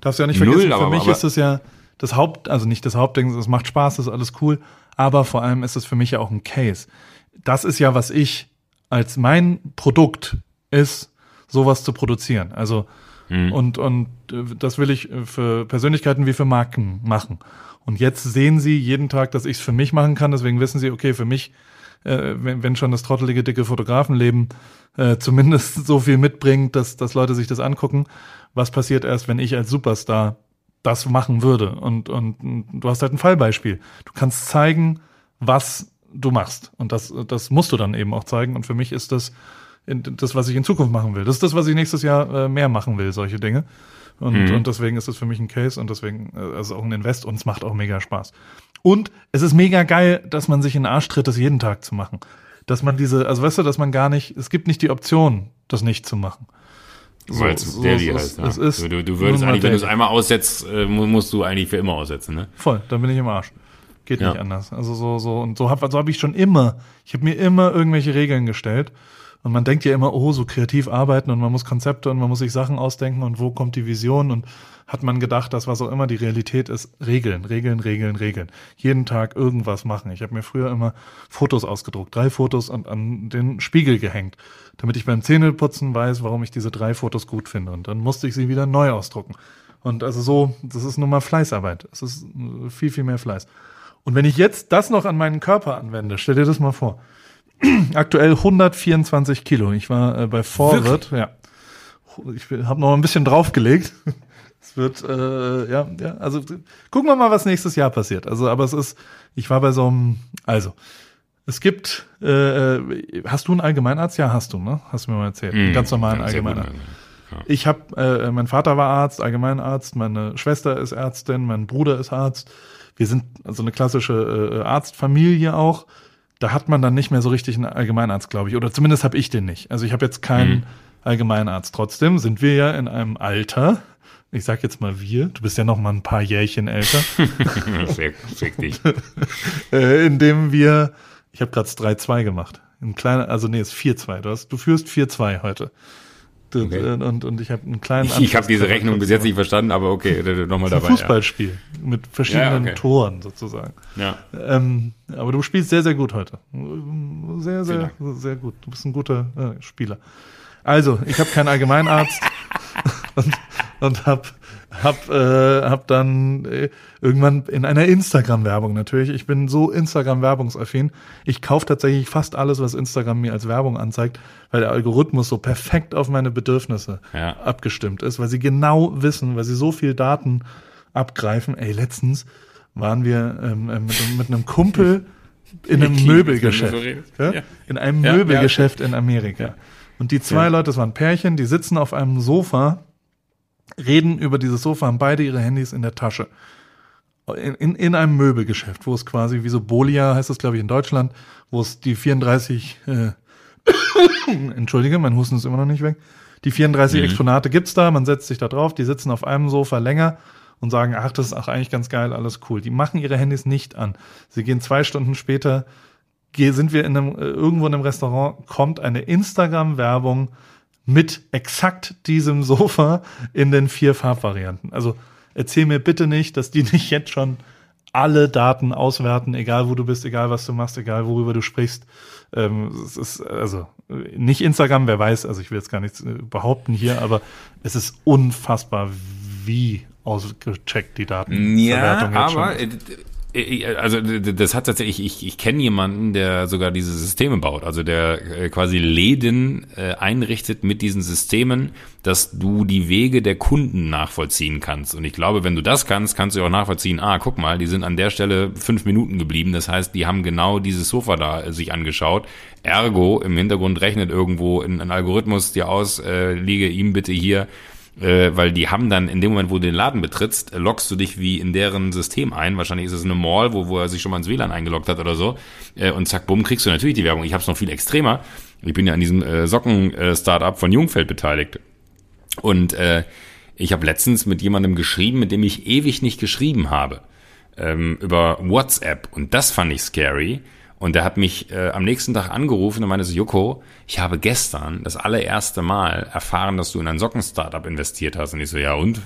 Darfst du ja nicht Null, vergessen, für aber- mich aber- ist es ja das Haupt, also nicht das Hauptding, es macht Spaß, das ist alles cool, aber vor allem ist es für mich ja auch ein Case. Das ist ja, was ich als mein Produkt ist, sowas zu produzieren. Also und und äh, das will ich äh, für Persönlichkeiten wie für Marken machen. Und jetzt sehen sie jeden Tag, dass ich es für mich machen kann. Deswegen wissen sie, okay, für mich, äh, wenn, wenn schon das trottelige dicke Fotografenleben äh, zumindest so viel mitbringt, dass dass Leute sich das angucken. Was passiert erst, wenn ich als Superstar das machen würde? Und und, und du hast halt ein Fallbeispiel. Du kannst zeigen, was du machst. Und das das musst du dann eben auch zeigen. Und für mich ist das das, was ich in Zukunft machen will. Das ist das, was ich nächstes Jahr äh, mehr machen will, solche Dinge. Und, und deswegen ist es für mich ein Case und deswegen äh, also auch ein Invest und es macht auch mega Spaß. Und es ist mega geil, dass man sich in den Arsch tritt, das jeden Tag zu machen. Dass man diese, also weißt du, dass man gar nicht, es gibt nicht die Option, das nicht zu machen. Weil es so Daily heißt. Ja. ist du, du würdest eigentlich, wenn du es einmal aussetzt, äh, mu- musst du eigentlich für immer aussetzen, ne? Voll, dann bin ich im Arsch. Geht Ja. nicht anders. Also so, so, und so habe so hab ich schon immer, ich habe mir immer irgendwelche Regeln gestellt. Und man denkt ja immer, oh, so kreativ arbeiten und man muss Konzepte und man muss sich Sachen ausdenken und wo kommt die Vision und hat man gedacht, dass was auch immer die Realität ist, Regeln, Regeln, Regeln, Regeln. Jeden Tag irgendwas machen. Ich habe mir früher immer Fotos ausgedruckt, drei Fotos und an den Spiegel gehängt, damit ich beim Zähneputzen weiß, warum ich diese drei Fotos gut finde. Und dann musste ich sie wieder neu ausdrucken. Und also so, das ist nun mal Fleißarbeit. Es ist viel, viel mehr Fleiß. Und wenn ich jetzt das noch an meinen Körper anwende, stell dir das mal vor. Aktuell 124 Kilo. Ich war äh, bei Forward, ja. Ich habe noch ein bisschen draufgelegt. Es wird, äh, ja, ja, also gucken wir mal, was nächstes Jahr passiert. Also, aber es ist, ich war bei so einem, also, es gibt, äh, äh, hast du einen Allgemeinarzt? Ja, hast du, ne? Hast du mir mal erzählt. Einen ganz normalen Ja, Allgemeinarzt. Ich habe, äh, mein Vater war Arzt, Allgemeinarzt, meine Schwester ist Ärztin, mein Bruder ist Arzt. Wir sind also eine klassische äh, Arztfamilie auch. Da hat man dann nicht mehr so richtig einen Allgemeinarzt, glaube ich. Oder zumindest habe ich den nicht. Also ich habe jetzt keinen Allgemeinarzt. Trotzdem sind wir ja in einem Alter. Ich sag jetzt mal wir. Du bist ja noch mal ein paar Jährchen älter, Fick, dich. äh, in dem wir. Ich habe gerade 3-2 gemacht. Ein kleiner, also nee, ist 4-2. Du, hast, du führst 4-2 heute. Okay. äh, Und, und ich habe einen kleinen Ich, ich habe diese Rechnung bis jetzt nicht verstanden, aber okay, nochmal Ein dabei. Fußballspiel mit verschiedenen Ja, okay. Toren sozusagen. Ja. Ähm, aber du spielst sehr, sehr gut heute. Sehr, sehr, sehr gut. Du bist ein guter äh, Spieler. Also, ich habe keinen Allgemeinarzt und, und hab, hab, äh, hab dann äh, irgendwann in einer Instagram-Werbung natürlich. Ich bin so Instagram-werbungsaffin. Ich kaufe tatsächlich fast alles, was Instagram mir als Werbung anzeigt, weil der Algorithmus so perfekt auf meine Bedürfnisse Ja. abgestimmt ist, weil sie genau wissen, weil sie so viel Daten abgreifen. Ey, letztens waren wir ähm, äh, mit, mit einem Kumpel in einem Möbelgeschäft. Ja? Ja. In einem Möbelgeschäft in Amerika. Und die zwei. Leute, das waren Pärchen, die sitzen auf einem Sofa, reden über dieses Sofa, haben beide ihre Handys in der Tasche. In, in, in einem Möbelgeschäft, wo es quasi wie so Bolia heißt das, glaube ich, in Deutschland, wo es die 34, äh, entschuldige, mein Husten ist immer noch nicht weg. Die 34 Exponate gibt's da, man setzt sich da drauf, die sitzen auf einem Sofa länger und sagen, ach, das ist auch eigentlich ganz geil, alles cool. Die machen ihre Handys nicht an. Sie gehen zwei Stunden später, sind wir in einem, äh, irgendwo in einem Restaurant, kommt eine Instagram-Werbung mit exakt diesem Sofa in den vier Farbvarianten. Also erzähl mir bitte nicht, dass die nicht jetzt schon alle Daten auswerten, egal wo du bist, egal was du machst, egal worüber du sprichst. Ähm, es ist also äh, nicht Instagram, wer weiß, also ich will jetzt gar nichts äh, behaupten hier, aber es ist unfassbar, wie ausgecheckt die Datenverwertung Ja, jetzt schon aber ist. Äh, äh, also das hat tatsächlich, ich, ich kenne jemanden, der sogar diese Systeme baut, also der äh, quasi Läden äh, einrichtet mit diesen Systemen, dass du die Wege der Kunden nachvollziehen kannst. Und ich glaube, wenn du das kannst, kannst du auch nachvollziehen, ah, guck mal, die sind an der Stelle fünf Minuten geblieben. Das heißt, die haben genau dieses Sofa da sich angeschaut. Ergo, im Hintergrund rechnet irgendwo ein Algorithmus dir aus, äh, liege ihm bitte hier äh, weil die haben dann in dem Moment, wo du den Laden betrittst, äh, loggst du dich wie in deren System ein. Wahrscheinlich ist es eine Mall, wo, wo er sich schon mal ins WLAN eingeloggt hat oder so. Äh, und zack, bumm, kriegst du natürlich die Werbung. Ich habe es noch viel extremer. Ich bin ja an diesem äh, Socken-Startup von Jungfeld beteiligt. Und äh, ich habe letztens mit jemandem geschrieben, mit dem ich ewig nicht geschrieben habe, ähm, über WhatsApp. Und das fand ich scary. Und der hat mich äh, am nächsten Tag angerufen und meinte so, Joko, ich habe gestern das allererste Mal erfahren, dass du in ein Socken-Startup investiert hast. Und ich so, ja und?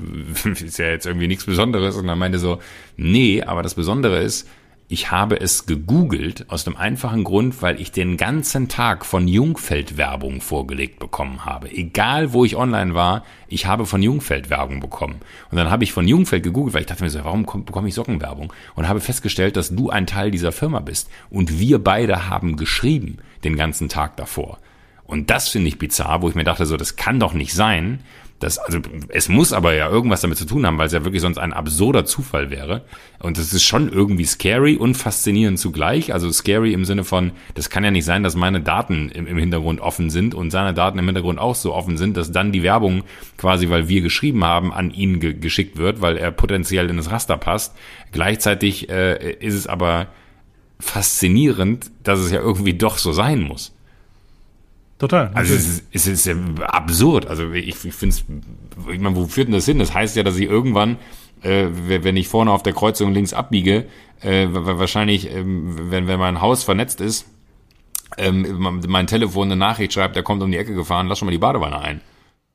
ist ja jetzt irgendwie nichts Besonderes. Und er meinte so, nee, aber das Besondere ist, ich habe es gegoogelt aus dem einfachen Grund, weil ich den ganzen Tag von Jungfeld Werbung vorgelegt bekommen habe. Egal wo ich online war, ich habe von Jungfeld Werbung bekommen. Und dann habe ich von Jungfeld gegoogelt, weil ich dachte mir so, warum komm- bekomme ich Sockenwerbung? Und habe festgestellt, dass du ein Teil dieser Firma bist. Und wir beide haben geschrieben den ganzen Tag davor. Und das finde ich bizarr, wo ich mir dachte, so, das kann doch nicht sein. Das, also, es muss aber ja irgendwas damit zu tun haben, weil es ja wirklich sonst ein absurder Zufall wäre. Und das ist schon irgendwie scary und faszinierend zugleich. Also scary im Sinne von, das kann ja nicht sein, dass meine Daten im, im Hintergrund offen sind und seine Daten im Hintergrund auch so offen sind, dass dann die Werbung quasi, weil wir geschrieben haben, an ihn ge geschickt wird, weil er potenziell in das Raster passt. Gleichzeitig äh, ist es aber faszinierend, dass es ja irgendwie doch so sein muss. Total. Also es ist, es ist ja absurd. Also ich, ich finde es, ich meine, wo führt denn das hin? Das heißt ja, dass ich irgendwann, äh, wenn ich vorne auf der Kreuzung links abbiege, äh, wa- wahrscheinlich, ähm, wenn, wenn mein Haus vernetzt ist, ähm, mein Telefon eine Nachricht schreibt, der kommt um die Ecke gefahren, lass schon mal die Badewanne ein.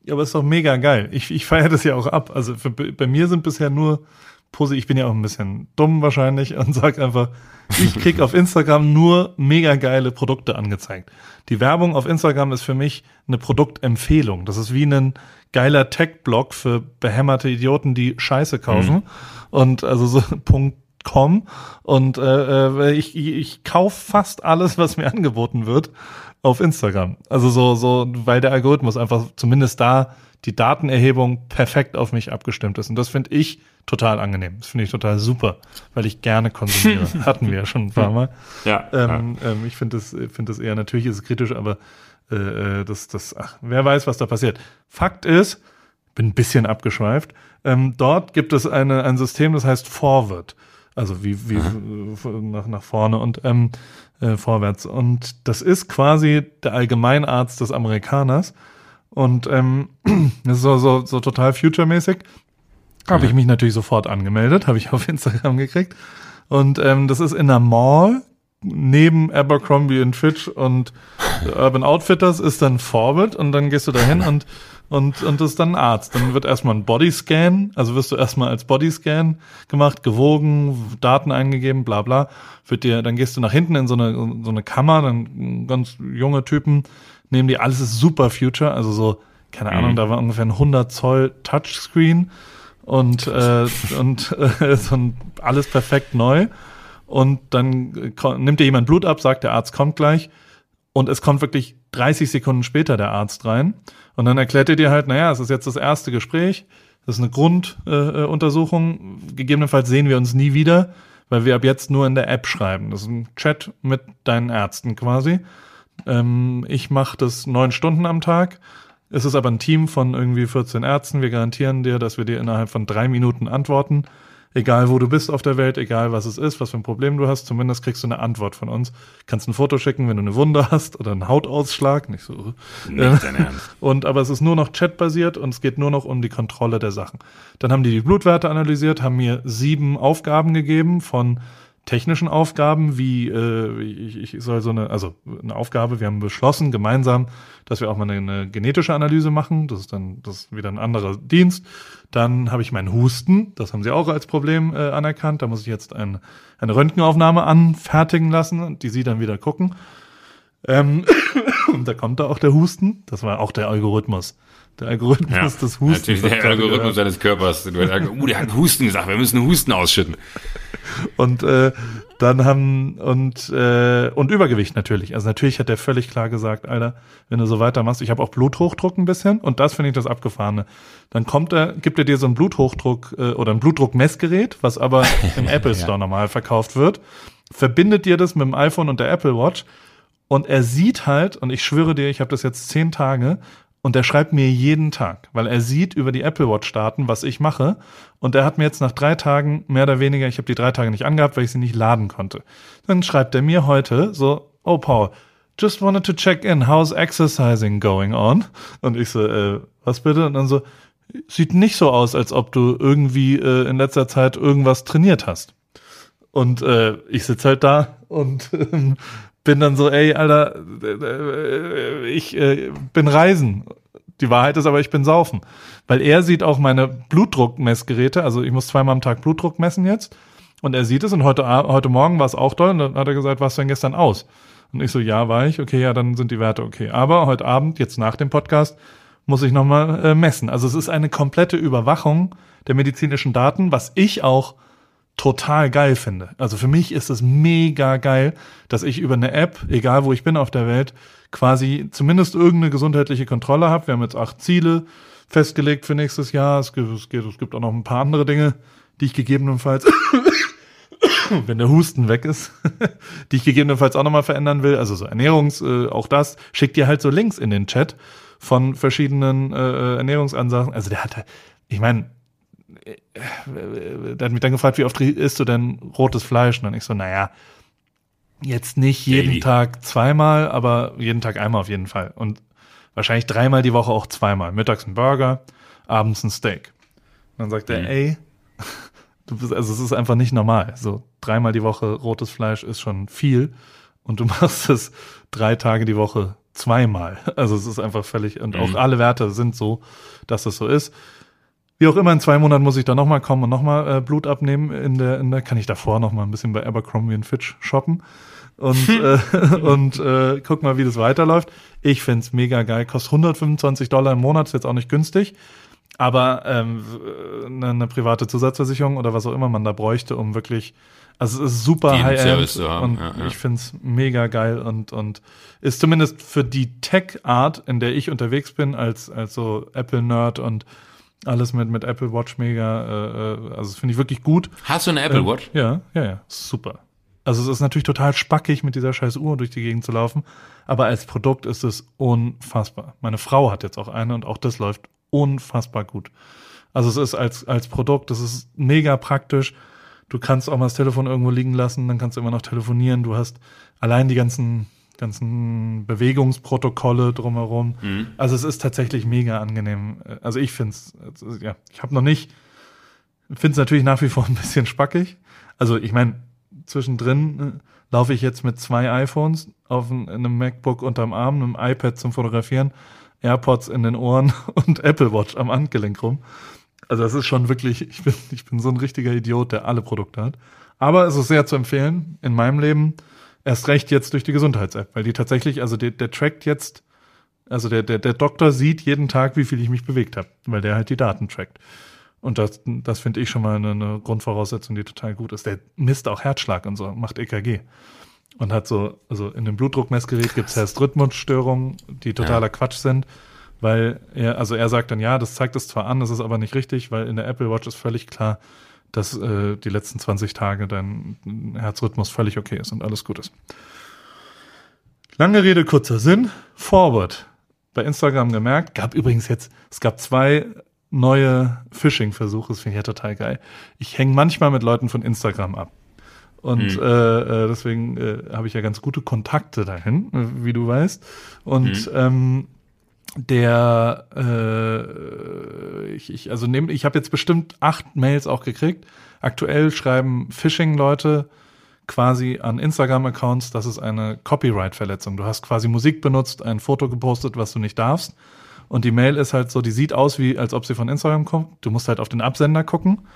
Ja, aber ist doch mega geil. Ich, ich feiere das ja auch ab. Also für, bei mir sind bisher nur Posi, ich bin ja auch ein bisschen dumm wahrscheinlich und sag einfach, ich krieg auf Instagram nur mega geile Produkte angezeigt. Die Werbung auf Instagram ist für mich eine Produktempfehlung. Das ist wie ein geiler Tech-Blog für behämmerte Idioten, die Scheiße kaufen. Und also so Punkt com und äh, äh, ich, ich, ich kaufe fast alles, was mir angeboten wird, auf Instagram. Also so, so, weil der Algorithmus einfach zumindest da die Datenerhebung perfekt auf mich abgestimmt ist. Und das finde ich total angenehm. Das finde ich total super, weil ich gerne konsumiere. Hatten wir ja schon ein paar Mal. Ja. Ähm, ähm, ich finde das, finde das eher, natürlich ist es kritisch, aber äh, äh, das, das, ach, wer weiß, was da passiert. Fakt ist, bin ein bisschen abgeschweift, ähm, dort gibt es eine, ein System, das heißt Forward. Also wie, wie äh, nach, nach vorne und ähm, äh, vorwärts. Und das ist quasi der Allgemeinarzt des Amerikaners. Und ähm, das ist so, so, so total future-mäßig. Habe ich mich natürlich sofort angemeldet, habe ich auf Instagram gekriegt. Und ähm, das ist in einer Mall neben Abercrombie und Fitch und Urban Outfitters ist dann Forward und dann gehst du da hin und und, und das ist dann ein Arzt. Dann wird erstmal ein Bodyscan, also wirst du erstmal als Bodyscan gemacht, gewogen, Daten eingegeben, bla bla. Wird dir, dann gehst du nach hinten in so eine, so eine Kammer, dann ganz junge Typen nehmen die, alles ist super Future, also so, keine Ahnung, Mhm. da war ungefähr ein 100 Zoll Touchscreen und, äh, und äh, so ein, alles perfekt neu. Und dann äh, nimmt dir jemand Blut ab, sagt, der Arzt kommt gleich. Und es kommt wirklich 30 Sekunden später der Arzt rein. Und dann erklärt er dir halt, naja, es ist jetzt das erste Gespräch, das ist eine Grunduntersuchung. Äh. Gegebenenfalls sehen wir uns nie wieder, weil wir ab jetzt nur in der App schreiben. Das ist ein Chat mit deinen Ärzten quasi. Ähm, ich mache das neun Stunden am Tag. Es ist aber ein Team von irgendwie 14 Ärzten. Wir garantieren dir, dass wir dir innerhalb von drei Minuten antworten. Egal wo du bist auf der Welt, egal was es ist, was für ein Problem du hast, zumindest kriegst du eine Antwort von uns. Kannst ein Foto schicken, wenn du eine Wunde hast oder einen Hautausschlag, nicht so. Nicht dein Ernst. Und aber es ist nur noch chatbasiert und es geht nur noch um die Kontrolle der Sachen. Dann haben die die Blutwerte analysiert, haben mir sieben Aufgaben gegeben von technischen Aufgaben, wie äh, ich, ich soll so eine, also eine Aufgabe, wir haben beschlossen gemeinsam, dass wir auch mal eine, eine genetische Analyse machen. Das ist dann das ist wieder ein anderer Dienst. Dann habe ich meinen Husten, das haben sie auch als Problem äh, anerkannt. Da muss ich jetzt ein, eine Röntgenaufnahme anfertigen lassen und die sie dann wieder gucken. Ähm, und da kommt da auch der Husten. Das war auch der Algorithmus. Der Algorithmus Ja, des Hustens. natürlich der Algorithmus gehört. seines Körpers. Uh, der hat Husten gesagt, wir müssen Husten ausschütten. Und äh, dann haben und äh, und Übergewicht natürlich. Also natürlich hat er völlig klar gesagt, Alter, wenn du so weitermachst, ich habe auch Bluthochdruck ein bisschen und das finde ich das abgefahrene. Dann kommt er, gibt er dir so ein Bluthochdruck äh, oder ein Blutdruckmessgerät, was aber im Apple Store normal verkauft wird, verbindet dir das mit dem iPhone und der Apple Watch und er sieht halt und ich schwöre dir, ich habe das jetzt zehn Tage und er schreibt mir jeden Tag, weil er sieht über die Apple Watch Daten, was ich mache. Und er hat mir jetzt nach drei Tagen mehr oder weniger, ich habe die drei Tage nicht angehabt, weil ich sie nicht laden konnte. Dann schreibt er mir heute so, oh Paul, just wanted to check in, how's exercising going on? Und ich so, äh, was bitte? Und dann so, sieht nicht so aus, als ob du irgendwie äh, in letzter Zeit irgendwas trainiert hast. Und äh, ich sitz halt da und ähm, bin dann so, ey, Alter, äh, ich äh, bin reisen. Die Wahrheit ist aber, ich bin saufen. Weil er sieht auch meine Blutdruckmessgeräte, also ich muss zweimal am Tag Blutdruck messen jetzt. Und er sieht es und heute, heute Morgen war es auch toll und dann hat er gesagt, warst du denn gestern aus? Und ich so, ja, war ich. Okay, ja, dann sind die Werte okay. Aber heute Abend, jetzt nach dem Podcast, muss ich nochmal äh, messen. Also es ist eine komplette Überwachung der medizinischen Daten, was ich auch total geil finde. Also für mich ist es mega geil, dass ich über eine App, egal wo ich bin auf der Welt, quasi zumindest irgendeine gesundheitliche Kontrolle habe. Wir haben jetzt acht Ziele festgelegt für nächstes Jahr. Es gibt, es gibt, auch noch ein paar andere Dinge, die ich gegebenenfalls, wenn der Husten weg ist, die ich gegebenenfalls auch nochmal verändern will. Also so Ernährungs, äh, auch das, schickt dir halt so Links in den Chat von verschiedenen äh, Ernährungsansagen. Also der hat, ich meine, der hat mich dann gefragt, wie oft isst du denn rotes Fleisch? Und dann ich so, naja, jetzt nicht jeden Daily. Tag zweimal, aber jeden Tag einmal auf jeden Fall. Und wahrscheinlich dreimal die Woche auch zweimal. Mittags ein Burger, abends ein Steak. Und dann sagt er, Mhm. ey, du bist, also es ist einfach nicht normal. So dreimal die Woche rotes Fleisch ist schon viel und du machst es drei Tage die Woche zweimal. Also es ist einfach völlig, und auch Mhm. alle Werte sind so, dass es so ist. Wie auch immer, in zwei Monaten muss ich da nochmal kommen und nochmal äh, Blut abnehmen. In der, in der kann ich davor nochmal ein bisschen bei Abercrombie Fitch shoppen. Und, äh, und äh, guck mal, wie das weiterläuft. Ich find's mega geil. Kostet 125 Dollar im Monat, ist jetzt auch nicht günstig. Aber ähm, eine, eine private Zusatzversicherung oder was auch immer man da bräuchte, um wirklich, also es ist super high-end und ja, ja. ich find's mega geil und, und ist zumindest für die Tech-Art, in der ich unterwegs bin, als, als so Apple-Nerd und alles mit, mit Apple Watch mega, äh, äh, also das finde ich wirklich gut. Hast du eine Apple Ähm, Watch? Ja, ja, ja, super. Also es ist natürlich total spackig, mit dieser scheiß Uhr durch die Gegend zu laufen, aber als Produkt ist es unfassbar. Meine Frau hat jetzt auch eine und auch das läuft unfassbar gut. Also es ist als, als Produkt, das ist mega praktisch. Du kannst auch mal das Telefon irgendwo liegen lassen, dann kannst du immer noch telefonieren. Du hast allein die ganzen, ganzen Bewegungsprotokolle drumherum. Mhm. Also es ist tatsächlich mega angenehm. Also ich finde es, ja, ich habe noch nicht, finde es natürlich nach wie vor ein bisschen spackig. Also ich meine, zwischendrin äh, laufe ich jetzt mit zwei iPhones auf ein- einem MacBook unterm Arm, einem iPad zum Fotografieren. AirPods in den Ohren und Apple Watch am Handgelenk rum. Also das ist schon wirklich, ich bin, ich bin so ein richtiger Idiot, der alle Produkte hat. Aber es ist sehr zu empfehlen, in meinem Leben, erst recht jetzt durch die Gesundheits-App, weil die tatsächlich, also der, der trackt jetzt, also der, der, der Doktor sieht jeden Tag, wie viel ich mich bewegt habe, weil der halt die Daten trackt. Und das, das finde ich schon mal eine, eine Grundvoraussetzung, die total gut ist. Der misst auch Herzschlag und so, macht EKG. Und hat so, also in dem Blutdruckmessgerät gibt es Herzrhythmusstörungen, die totaler ja. Quatsch sind, weil er, also er sagt dann, ja, das zeigt es zwar an, das ist aber nicht richtig, weil in der Apple Watch ist völlig klar, dass äh, die letzten 20 Tage dein Herzrhythmus völlig okay ist und alles gut ist. Lange Rede, kurzer Sinn. Forward. Bei Instagram gemerkt, gab übrigens jetzt, es gab zwei neue Phishing-Versuche, das finde ich ja total geil. Ich hänge manchmal mit Leuten von Instagram ab. Und mhm. äh, äh deswegen äh, habe ich ja ganz gute Kontakte dahin, wie du weißt. Und mhm. ähm, der äh, ich, ich also nehm, ich habe jetzt bestimmt acht Mails auch gekriegt. Aktuell schreiben Phishing-Leute quasi an Instagram-Accounts, das ist eine Copyright-Verletzung. Du hast quasi Musik benutzt, ein Foto gepostet, was du nicht darfst. Und die Mail ist halt so, die sieht aus wie, als ob sie von Instagram kommt. Du musst halt auf den Absender gucken.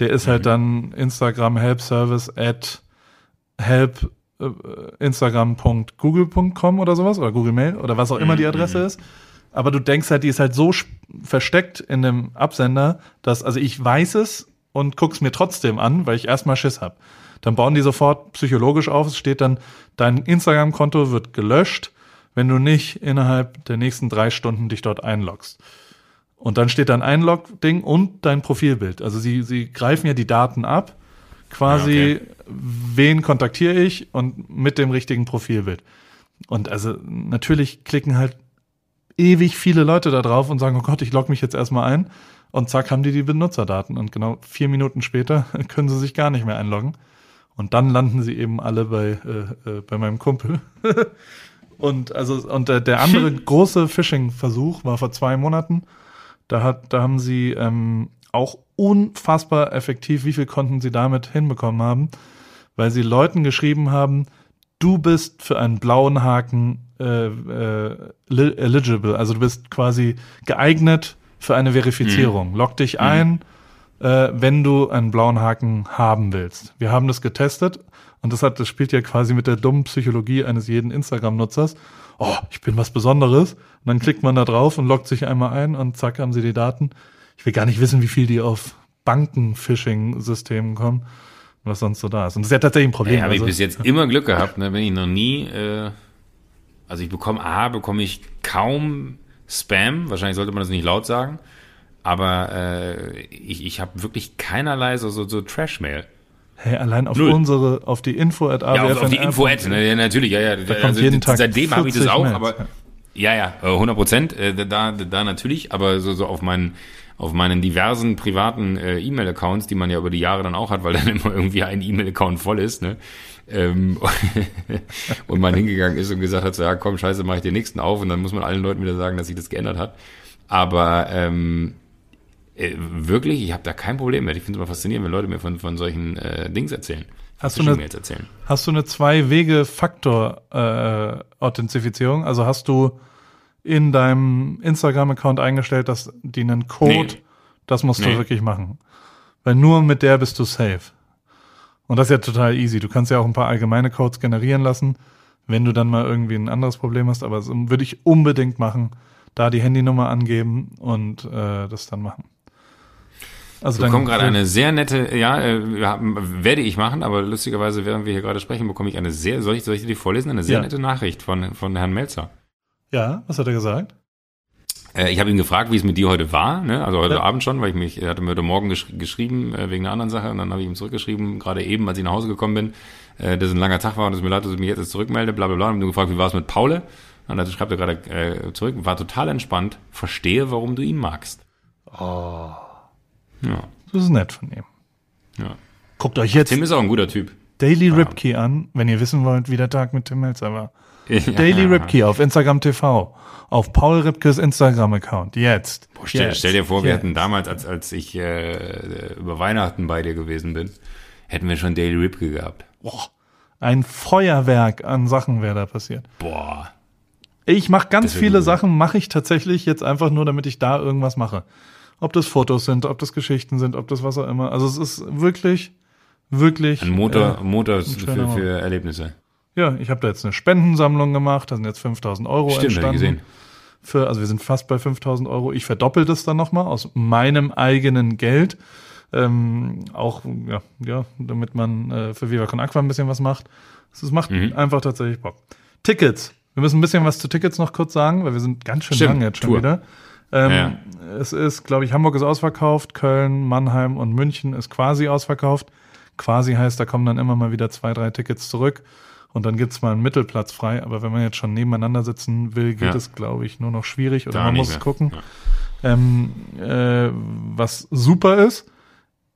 Der ist halt mhm. halt dann Instagram Help Service at help äh, instagram.google.com oder sowas oder Google Mail oder was auch immer die mhm. Adresse mhm. ist aber du denkst halt, die ist halt so versteckt in dem Absender, dass, also ich weiß es und guck's mir trotzdem an, weil ich erstmal Schiss hab. Dann bauen die sofort psychologisch auf, es steht dann, dein Instagram-Konto wird gelöscht, wenn du nicht innerhalb der nächsten drei Stunden dich dort einloggst. Und dann steht dann Einlog-Ding und dein Profilbild. Also sie, sie greifen ja die Daten ab, quasi, ja, okay. wen kontaktiere ich und mit dem richtigen Profilbild. Und also natürlich klicken halt ewig viele Leute da drauf und sagen, oh Gott, ich logge mich jetzt erstmal ein. Und zack, haben die die Benutzerdaten. Und genau vier Minuten später können sie sich gar nicht mehr einloggen. Und dann landen sie eben alle bei, äh, äh, bei meinem Kumpel. und also und der, der andere große Phishing-Versuch war vor zwei Monaten. Da hat, da haben sie ähm, auch unfassbar effektiv, wie viel konnten sie damit hinbekommen haben, weil sie Leuten geschrieben haben, du bist für einen blauen Haken äh, äh, eligible, also du bist quasi geeignet für eine Verifizierung. Mhm. Log dich mhm. ein, äh, wenn du einen blauen Haken haben willst. Wir haben das getestet und das hat, das spielt ja quasi mit der dummen Psychologie eines jeden Instagram-Nutzers. Oh, ich bin was Besonderes. Und dann klickt man da drauf und loggt sich einmal ein und zack haben sie die Daten. Ich will gar nicht wissen, wie viel die auf Banken-Phishing-Systemen kommen, was sonst so da ist. Und das ist ja tatsächlich ein Problem. Ja, habe also, ich bis jetzt immer Glück gehabt, ne, wenn ich noch nie äh also ich bekomme, A, bekomme ich kaum Spam, wahrscheinlich sollte man das nicht laut sagen, aber äh, ich, ich habe wirklich keinerlei so, so, so Trash-Mail. Hey, allein auf Null. unsere, auf die Info at Ja, auf, auf die Info at, ne, ja, natürlich, ja, ja. Da also, jeden Tag seitdem habe ich das auch, Mails, aber ja, ja, 100 Prozent, äh, da, da natürlich, aber so, so auf meinen, auf meinen diversen privaten äh, E-Mail-Accounts, die man ja über die Jahre dann auch hat, weil dann immer irgendwie ein E-Mail-Account voll ist, ne? Ähm, und man hingegangen ist und gesagt hat, so, ja komm, scheiße, mach ich den nächsten auf und dann muss man allen Leuten wieder sagen, dass sich das geändert hat. Aber ähm, äh, wirklich, ich habe da kein Problem mit. Ich finde es immer faszinierend, wenn Leute mir von, von solchen äh, Dings erzählen. Hast du, eine, erzählen. hast du eine Zwei-Wege-Faktor-Authentifizierung? Äh, also hast du in deinem Instagram-Account eingestellt, dass die einen Code, nee. das musst nee. du wirklich machen. Weil nur mit der bist du safe. Und das ist ja total easy. Du kannst ja auch ein paar allgemeine Codes generieren lassen, wenn du dann mal irgendwie ein anderes Problem hast. Aber das würde ich unbedingt machen. Da die Handynummer angeben und äh, das dann machen. Also ich bekomme gerade eine sehr nette, ja, äh, werde ich machen, aber lustigerweise, während wir hier gerade sprechen, bekomme ich eine sehr, soll ich, soll ich die vorlesen? Eine sehr ja. nette Nachricht von, von Herrn Melzer. Ja, was hat er gesagt? Äh, ich habe ihn gefragt, wie es mit dir heute war, ne? also heute ja. Abend schon, weil ich mich, er hatte mir heute Morgen gesch geschrieben äh, wegen einer anderen Sache und dann habe ich ihm zurückgeschrieben, gerade eben, als ich nach Hause gekommen bin, äh, dass es ein langer Tag war und es mir leid, dass ich mich jetzt zurückmelde, bla bla bla. Und habe gefragt, wie war es mit Paule? Und dann schreibt er gerade äh, zurück, war total entspannt, verstehe, warum du ihn magst. Oh. Ja. Das ist nett von ihm. Ja. Guckt euch jetzt Tim ist auch ein guter Typ. Daily. Ripkey an, wenn ihr wissen wollt, wie der Tag mit Tim Melzer war. Ja. Daily Ripkey auf Instagram TV auf Paul Ripkes Instagram-Account. Jetzt. Boah, stell, Jetzt. stell, dir vor, Jetzt. wir hätten damals, als, als ich äh, über Weihnachten bei dir gewesen bin, hätten wir schon Daily Ripke gehabt. Boah, ein Feuerwerk an Sachen wäre da passiert. Boah. Ich mache ganz viele gut. Sachen, mache ich tatsächlich jetzt einfach nur, damit ich da irgendwas mache. Ob das Fotos sind, ob das Geschichten sind, ob das was auch immer. Also es ist wirklich, wirklich. Ein Motor, äh, Motor schöner für, für Erlebnisse. Ja, ich habe da jetzt eine Spendensammlung gemacht. Da sind jetzt 5000 Euro Stimmt, entstanden. gesehen. Für, also wir sind fast bei 5000 Euro. Ich verdoppel das dann nochmal aus meinem eigenen Geld. Ähm, auch, ja, ja, damit man äh, für Viva Con Aqua ein bisschen was macht. Es macht Mhm. einfach tatsächlich Bock. Tickets. Wir müssen ein bisschen was zu Tickets noch kurz sagen, weil wir sind ganz schön Stimmt, lang jetzt schon Tour. wieder. Ähm, Ja. Es ist, glaube ich, Hamburg ist ausverkauft, Köln, Mannheim und München ist quasi ausverkauft. Quasi heißt, da kommen dann immer mal wieder zwei, drei Tickets zurück und dann gibt's mal einen Mittelplatz frei. Aber wenn man jetzt schon nebeneinander sitzen will, geht Ja. es, glaube ich, nur noch schwierig oder Da man muss mehr. gucken. Ja. Ähm, äh, was super ist,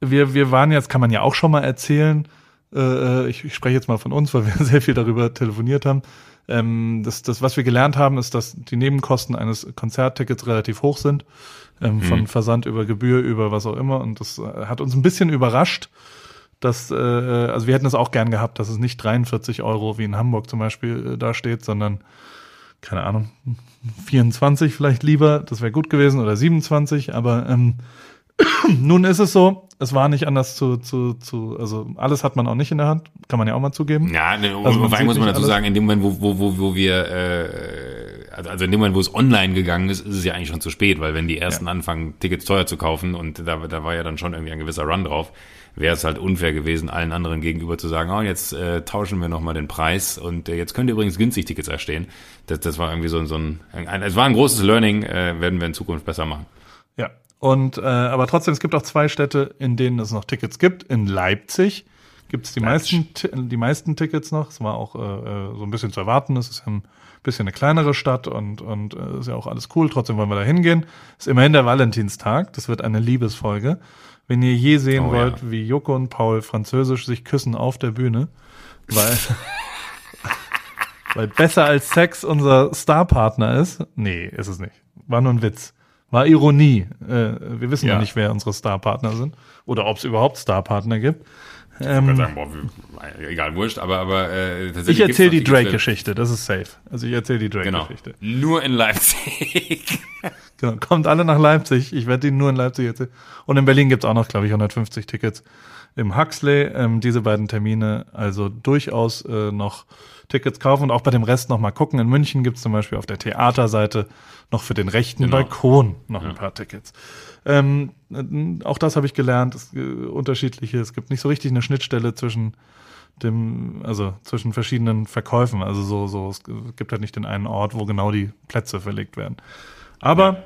wir, wir waren jetzt, kann man ja auch schon mal erzählen, äh, ich, ich spreche jetzt mal von uns, weil wir sehr viel darüber telefoniert haben. Ähm, das, das, was wir gelernt haben, ist, dass die Nebenkosten eines Konzerttickets relativ hoch sind. Ähm, Von Versand über Gebühr, über was auch immer. Und das äh, hat uns ein bisschen überrascht, dass, äh, also wir hätten es auch gern gehabt, dass es nicht 43 Euro wie in Hamburg zum Beispiel äh, da steht, sondern keine Ahnung, 24 vielleicht lieber, das wäre gut gewesen, oder 27, aber ähm, nun ist es so, es war nicht anders zu, zu, zu, also alles hat man auch nicht in der Hand, kann man ja auch mal zugeben. Ja, ne, Also man muss man dazu alles. sagen, in dem Moment, wo, wo, wo, wo wir, äh, also also in dem Moment, wo es online gegangen ist, ist es ja eigentlich schon zu spät, weil wenn die ersten anfangen, Tickets teuer zu kaufen und da, da war ja dann schon irgendwie ein gewisser Run drauf, wäre es halt unfair gewesen, allen anderen gegenüber zu sagen, oh, jetzt äh, tauschen wir nochmal den Preis und äh, jetzt könnt ihr übrigens günstig Tickets erstehen. Das, das war irgendwie so, so ein, ein, es war ein großes Learning, äh, werden wir in Zukunft besser machen. Ja. Und äh, aber trotzdem, es gibt auch zwei Städte, in denen es noch Tickets gibt. In Leipzig gibt es die meisten, die meisten Tickets noch. Es war auch äh, äh, so ein bisschen zu erwarten. Es ist ja ein bisschen eine kleinere Stadt und, und äh, ist ja auch alles cool. Trotzdem wollen wir da hingehen. Ist immerhin der Valentinstag. Das wird eine Liebesfolge. Wenn ihr je sehen Oh, wollt, ja. wie Joko und Paul französisch sich küssen auf der Bühne, weil, weil besser als Sex unser Starpartner ist, nee, ist es nicht. War nur ein Witz. War Ironie. Äh, wir wissen Ja. noch nicht, wer unsere Starpartner sind oder ob es überhaupt Starpartner gibt. Ich Ähm, kann sagen, boah, egal, wurscht, aber, aber äh, tatsächlich ich erzähle die Drake-Geschichte, das ist safe. Also ich erzähle die Genau. Drake-Geschichte. Nur in Leipzig. Genau. Kommt alle nach Leipzig. Ich werde die nur in Leipzig erzählen. Und in Berlin gibt's auch noch, glaube ich, 150 Tickets im Huxley. Ähm, diese beiden Termine, also durchaus äh, noch Tickets kaufen und auch bei dem Rest noch mal gucken. In München gibt's zum Beispiel auf der Theaterseite noch für den rechten Genau. Balkon noch ein paar Tickets. Ähm, äh, auch das habe ich gelernt. Es, äh, unterschiedliche. Es gibt nicht so richtig eine Schnittstelle zwischen dem, also zwischen verschiedenen Verkäufen. Also so, so, es gibt halt nicht den einen Ort, wo genau die Plätze verlegt werden. Aber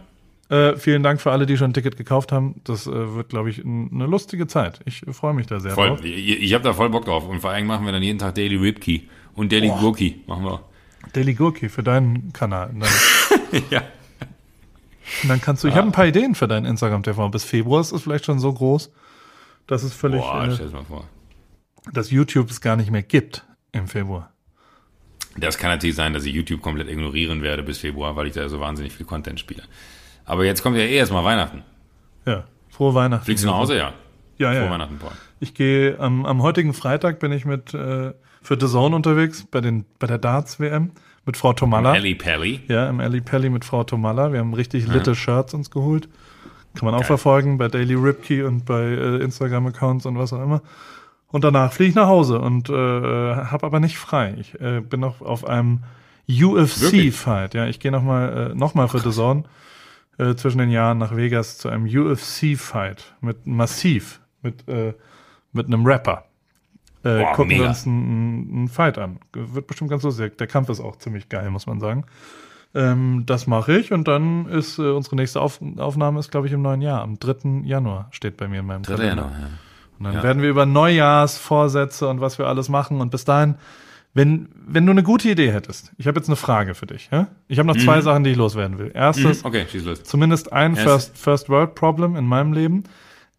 äh, vielen Dank für alle, die schon ein Ticket gekauft haben. Das äh, wird, glaube ich, eine lustige Zeit. Ich äh, freue mich da sehr Voll. drauf. Ich, ich habe da voll Bock drauf. Und vor allem machen wir dann jeden Tag Daily Ripkey und Daily Gurki machen wir. Daily Gurki für deinen Kanal. Ja. Und dann kannst du, ich habe ein paar Ideen für deinen Instagram-TV. Bis Februar ist es vielleicht schon so groß, dass es völlig, Boah, äh, stell's mal vor. dass YouTube es gar nicht mehr gibt im Februar. Das kann natürlich sein, dass ich YouTube komplett ignorieren werde bis Februar, weil ich da so wahnsinnig viel Content spiele. Aber jetzt kommt ja eh erstmal Weihnachten. Ja, frohe Weihnachten. Fliegst du nach Hause? Ja. Ja, ja. Frohe ja. Weihnachten, Paul. Ich gehe am, am heutigen Freitag bin ich mit äh, für The Zone unterwegs bei den bei der Darts WM mit Frau Tomalla. Ellie Pelli. Ja, im Ali Pelli mit Frau Tomalla. Wir haben richtig litte Shirts uns geholt. Kann man auch Geil. verfolgen bei Daily Ripkey und bei äh, Instagram-Accounts und was auch immer. Und danach fliege ich nach Hause und äh, habe aber nicht frei. Ich äh, bin noch auf einem UFC-Fight. Ja, ich gehe nochmal äh, noch mal für The Zone äh, zwischen den Jahren nach Vegas zu einem UFC-Fight mit Massiv, mit, äh, mit einem Rapper. Äh, Boah, gucken wir mega. uns einen, einen Fight an. Wird bestimmt ganz lustig. Der Kampf ist auch ziemlich geil, muss man sagen. Ähm, das mache ich und dann ist äh, unsere nächste Auf Aufnahme ist, glaube ich, im neuen Jahr. Am 3. Januar steht bei mir in meinem 3. Kalender. Januar, ja. Und dann Ja. werden wir über Neujahrsvorsätze und was wir alles machen. Und bis dahin, wenn, wenn du eine gute Idee hättest, ich habe jetzt eine Frage für dich. Ja? Ich habe noch zwei Sachen, die ich loswerden will. Erstes, Okay, schieß los. zumindest ein Yes. First, First World Problem in meinem Leben.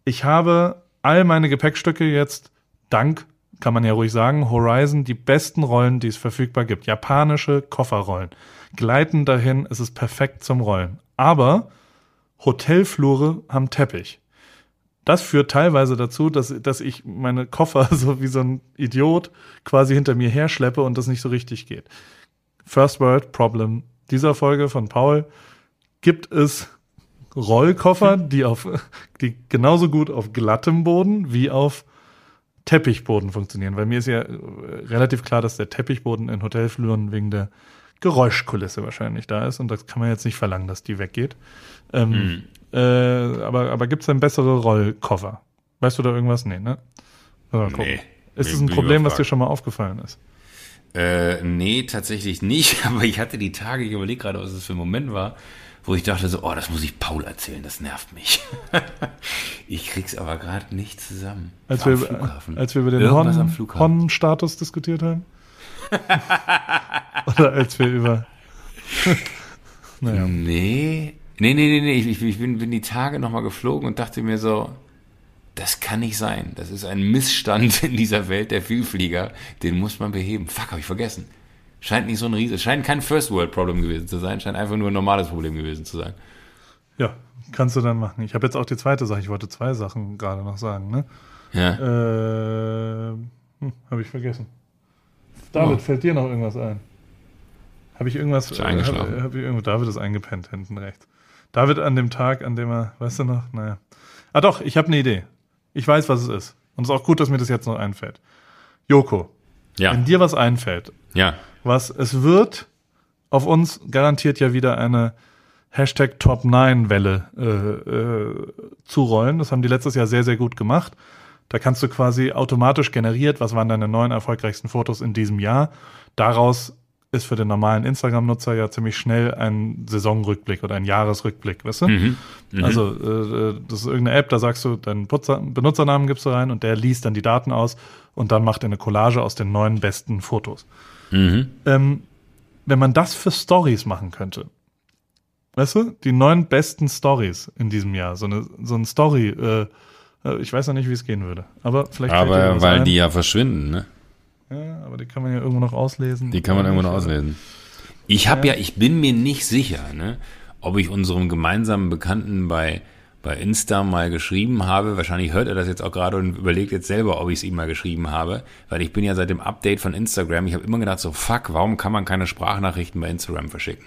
Ich habe all meine Gepäckstücke jetzt dank, kann man ja ruhig sagen, Horizon die besten Rollen, die es verfügbar gibt. Japanische Kofferrollen. Gleiten dahin, es ist perfekt zum Rollen. Aber Hotelflure haben Teppich. Das führt teilweise dazu, dass, dass ich meine Koffer so wie so ein Idiot quasi hinter mir herschleppe und das nicht so richtig geht. First World Problem dieser Folge von Paul gibt es Rollkoffer, die auf, die genauso gut auf glattem Boden wie auf Teppichboden funktionieren. Weil mir ist ja äh, relativ klar, dass der Teppichboden in Hotelfluren wegen der Geräuschkulisse wahrscheinlich da ist und das kann man jetzt nicht verlangen, dass die weggeht. Ähm, Mhm. äh, aber aber gibt es denn bessere Rollkoffer? Weißt du da irgendwas? Nee, ne? Nee. Ist es ein Problem, was dir schon mal aufgefallen ist? Äh, nee, tatsächlich nicht. Aber ich hatte die Tage, ich überlege gerade, was es für ein Moment war, wo ich dachte so, oh, das muss ich Paul erzählen, das nervt mich. ich krieg's aber gerade nicht zusammen. Als wir, als wir über den Flughafen. Hon-Status diskutiert haben? Oder als wir über. naja. Nee, nee, nee, nee, nee. Ich, ich, ich bin, bin die Tage nochmal geflogen und dachte mir so, das kann nicht sein. Das ist ein Missstand in dieser Welt der Vielflieger. Den muss man beheben. Fuck, habe ich vergessen. Scheint nicht so ein Riese, scheint kein First World Problem gewesen zu sein, scheint einfach nur ein normales Problem gewesen zu sein. Ja, kannst du dann machen. Ich habe jetzt auch die zweite Sache. Ich wollte zwei Sachen gerade noch sagen. Ne? Ja. Äh, hm, habe ich vergessen. David, Oh. fällt dir noch irgendwas ein? Habe ich irgendwas? Ist eingeschlafen? Hab, hab ich irgendwo, David ist eingepennt hinten rechts. David an dem Tag, an dem er, weißt du noch? Naja. Ah doch, ich habe eine Idee. Ich weiß, was es ist. Und es ist auch gut, dass mir das jetzt noch einfällt. Joko, Ja. wenn dir was einfällt, Ja. Was es wird auf uns garantiert ja wieder eine Hashtag Top 9 Welle äh, äh, zurollen. Das haben die letztes Jahr sehr, sehr gut gemacht. Da kannst du quasi automatisch generiert, was waren deine neun erfolgreichsten Fotos in diesem Jahr. Daraus ist für den normalen Instagram-Nutzer ja ziemlich schnell ein Saisonrückblick oder ein Jahresrückblick, weißt du? Mhm. Also äh, das ist irgendeine App, da sagst du, deinen Putzer, Benutzernamen gibst du rein und der liest dann die Daten aus und dann macht er eine Collage aus den neun besten Fotos. Mhm. Ähm, wenn man das für Stories machen könnte, weißt du, die neun besten Stories in diesem Jahr, so eine so ein Story, äh, äh, ich weiß noch nicht, wie es gehen würde, aber vielleicht Aber weil ein. die ja verschwinden, ne? ja, aber die kann man ja irgendwo noch auslesen. Die kann man irgendwo noch auslesen. Ich habe ja. ich bin mir nicht sicher, ne, ob ich unserem gemeinsamen Bekannten bei bei Insta mal geschrieben habe. Wahrscheinlich hört er das jetzt auch gerade und überlegt jetzt selber, ob ich es ihm mal geschrieben habe, weil ich bin ja seit dem Update von Instagram, ich habe immer gedacht so, fuck, warum kann man keine Sprachnachrichten bei Instagram verschicken?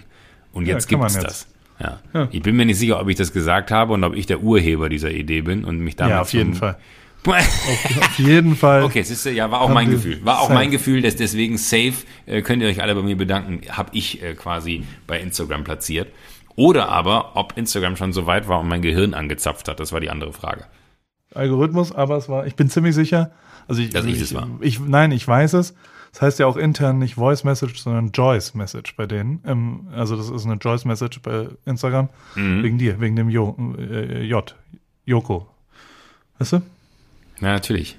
Und Ja, jetzt man gibt's jetzt. das. Ja. Ja. Ich bin mir nicht sicher, ob ich das gesagt habe und ob ich der Urheber dieser Idee bin und mich damit Ja, auf jeden Fall. Auf jeden Fall. Okay, siehst du, ja, war auch mein Gefühl. War auch safe. mein Gefühl, dass deswegen safe, äh, könnt ihr euch alle bei mir bedanken, habe ich äh, quasi bei Instagram platziert. Oder aber, ob Instagram schon so weit war und mein Gehirn angezapft hat, das war die andere Frage. Algorithmus, aber es war, ich bin ziemlich sicher, also ich, Dass also ich es war. Ich, nein, ich weiß es. Das heißt ja auch intern nicht Voice Message, sondern Joyce Message bei denen. Ähm, also das ist eine Joyce Message bei Instagram. Mhm. Wegen dir, wegen dem jo, äh, J. Joko. Weißt du? Na, natürlich.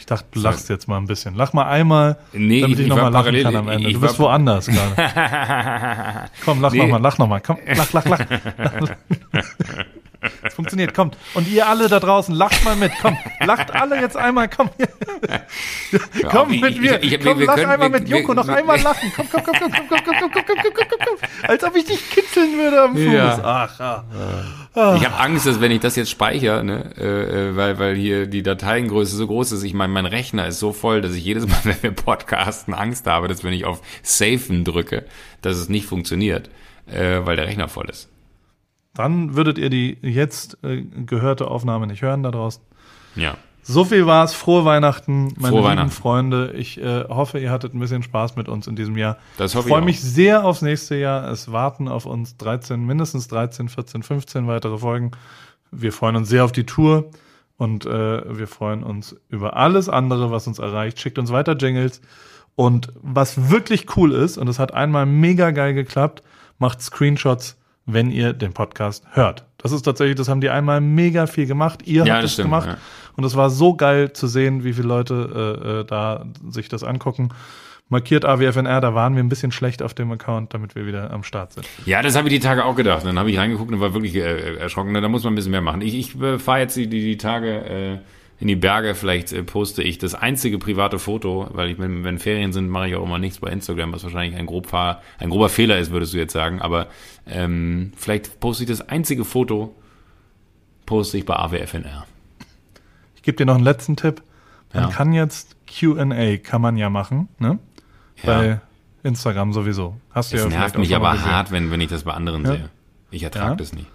Ich dachte, du lachst jetzt mal ein bisschen. Lach mal einmal, Nee, damit ich- ich, ich noch war mal lachen parallel- kann am Ende. du bist woanders gerade. Komm, lach Nee. noch mal, lach noch mal. Komm, lach, lach, lach. Es funktioniert, kommt. Und ihr alle da draußen, lacht mal mit. Komm, lacht alle jetzt einmal. Komm, komm ich- mit ich- mir. ich- ich- komm, wir lach können- einmal wir- mit Joko. wir- noch einmal lachen. Komm, komm, komm, komm, komm, komm, komm, komm, komm, komm, komm, komm, komm. Als ob ich dich kitzeln würde am Fuß. Ja. Ach, ja. Ich habe Angst, dass wenn ich das jetzt speichere, ne, äh, äh, weil, weil hier die Dateiengröße so groß ist, ich meine, mein Rechner ist so voll, dass ich jedes Mal, wenn wir podcasten, Angst habe, dass wenn ich auf Safen drücke, dass es nicht funktioniert, äh, weil der Rechner voll ist. Dann würdet ihr die jetzt äh, gehörte Aufnahme nicht hören da draußen. Ja. So viel war's. Frohe Weihnachten, meine Frohe lieben Weihnachten. Freunde. Ich äh, hoffe, ihr hattet ein bisschen Spaß mit uns in diesem Jahr. Das hoffe ich freue ich mich sehr aufs nächste Jahr. Es warten auf uns 13, mindestens 13, 14, 15 weitere Folgen. Wir freuen uns sehr auf die Tour und äh, wir freuen uns über alles andere, was uns erreicht. Schickt uns weiter Jingles. Und was wirklich cool ist, und das hat einmal mega geil geklappt, macht Screenshots, wenn ihr den Podcast hört. Das ist tatsächlich, das haben die einmal mega viel gemacht. Ihr Ja, habt es gemacht. ja. Und es war so geil zu sehen, wie viele Leute äh, äh, da sich das angucken. Markiert AWFNR, da waren wir ein bisschen schlecht auf dem Account, damit wir wieder am Start sind. Ja, das habe ich die Tage auch gedacht. Dann habe ich reingeguckt und war wirklich äh, erschrocken. Da muss man ein bisschen mehr machen. Ich, ich äh, fahre jetzt die, die, die Tage äh, in die Berge. Vielleicht äh, poste ich das einzige private Foto, weil ich, wenn, wenn Ferien sind, mache ich auch immer nichts bei Instagram, was wahrscheinlich ein, grob, ein grober Fehler ist, würdest du jetzt sagen. Aber ähm, vielleicht poste ich das einzige Foto, poste ich bei AWFNR. Ich gebe dir noch einen letzten Tipp. Man Ja. kann jetzt Q&A, kann man ja machen, ne? Ja. Bei Instagram sowieso. Hast du Es ja nervt mich aber gesehen. hart, wenn, wenn ich das bei anderen Ja. sehe. Ich ertrage das nicht.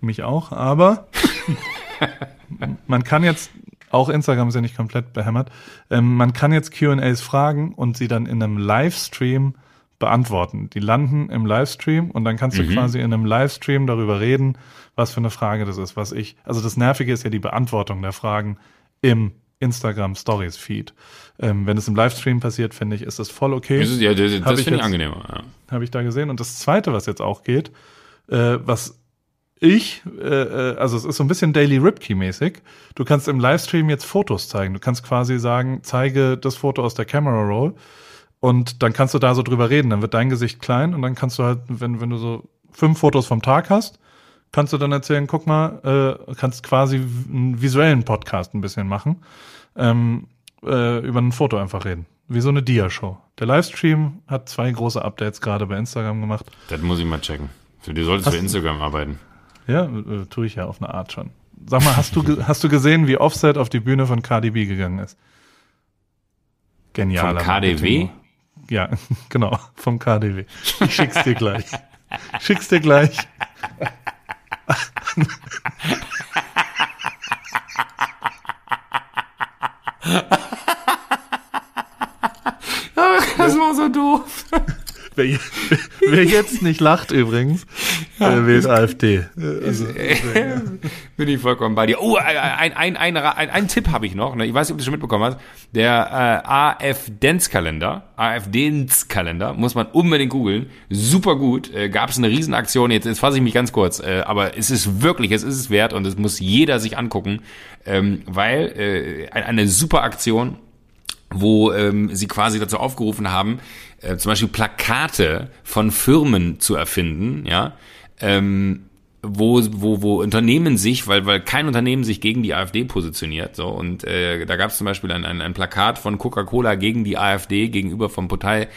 Mich auch, aber man kann jetzt, auch Instagram ist ja nicht komplett behämmert, ähm, man kann jetzt QAs fragen und sie dann in einem Livestream beantworten. Die landen im Livestream und dann kannst du Mhm. quasi in einem Livestream darüber reden, was für eine Frage das ist, was ich, also das Nervige ist ja die Beantwortung der Fragen im Instagram Stories Feed. Ähm, wenn es im Livestream passiert, finde ich, ist das voll okay. Das, ja, das, das finde ich angenehmer. Ja. habe ich da gesehen. Und das Zweite, was jetzt auch geht, äh, was ich, äh, äh, also es ist so ein bisschen Daily Ripkey-mäßig. Du kannst im Livestream jetzt Fotos zeigen. Du kannst quasi sagen, zeige das Foto aus der Camera Roll und dann kannst du da so drüber reden. Dann wird dein Gesicht klein und dann kannst du halt, wenn, wenn du so fünf Fotos vom Tag hast, kannst du dann erzählen, guck mal, äh, kannst quasi einen visuellen Podcast ein bisschen machen, ähm, äh, über ein Foto einfach reden. Wie so eine Dia-Show. Der Livestream hat zwei große Updates gerade bei Instagram gemacht. Das muss ich mal checken. Für, du solltest Hast für du- Instagram arbeiten. Ja, äh, tue ich ja auf eine Art schon. Sag mal, hast du, hast du gesehen, wie Offset auf die Bühne von KDB gegangen ist? Genial. Vom KDW? Ja, genau, vom KDW. Ich schick's dir gleich. Schick's dir gleich. Das war so doof. Wer jetzt nicht lacht übrigens, äh, wählt AfD. Äh, Also, Bin ich vollkommen bei dir. Oh, ein, ein, ein, ein, ein Tipp habe ich noch. ne? Ich weiß nicht, ob du das schon mitbekommen hast. Der äh, AfDens-Kalender, AfDens-Kalender, muss man unbedingt googeln. Super gut. Äh, Gab es eine Riesenaktion. Jetzt, jetzt fasse ich mich ganz kurz. Äh, aber es ist wirklich, es ist es wert und es muss jeder sich angucken, ähm, weil äh, ein- eine super Aktion wo ähm, sie quasi dazu aufgerufen haben, äh, zum Beispiel Plakate von Firmen zu erfinden, ja, ähm, wo, wo, wo Unternehmen sich, weil, weil kein Unternehmen sich gegen die AfD positioniert, so, und äh, da gab es zum Beispiel ein, ein, ein Plakat von Coca-Cola gegen die AfD gegenüber vom Partei,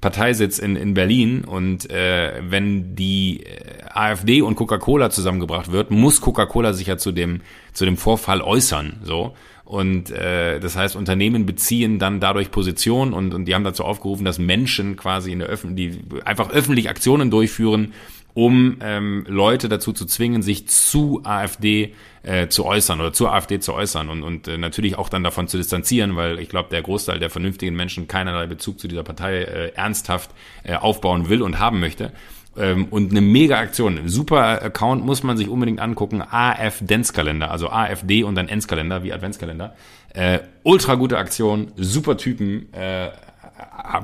Parteisitz in, in Berlin und äh, wenn die äh, AfD und Coca-Cola zusammengebracht wird, muss Coca-Cola sich ja zu dem, zu dem Vorfall äußern, so. Und äh, das heißt, Unternehmen beziehen dann dadurch Position und, und die haben dazu aufgerufen, dass Menschen quasi in der Öffn die einfach öffentlich Aktionen durchführen, um ähm, Leute dazu zu zwingen, sich zu AfD äh, zu äußern oder zur AfD zu äußern und, und äh, natürlich auch dann davon zu distanzieren, weil ich glaube, der Großteil der vernünftigen Menschen keinerlei Bezug zu dieser Partei äh, ernsthaft äh, aufbauen will und haben möchte. Ähm, und eine mega Aktion. Super Account muss man sich unbedingt angucken. AF Dance-Kalender, also AfD und dann Ends-Kalender, wie Adventskalender. Äh, ultra gute Aktion, super Typen. Äh,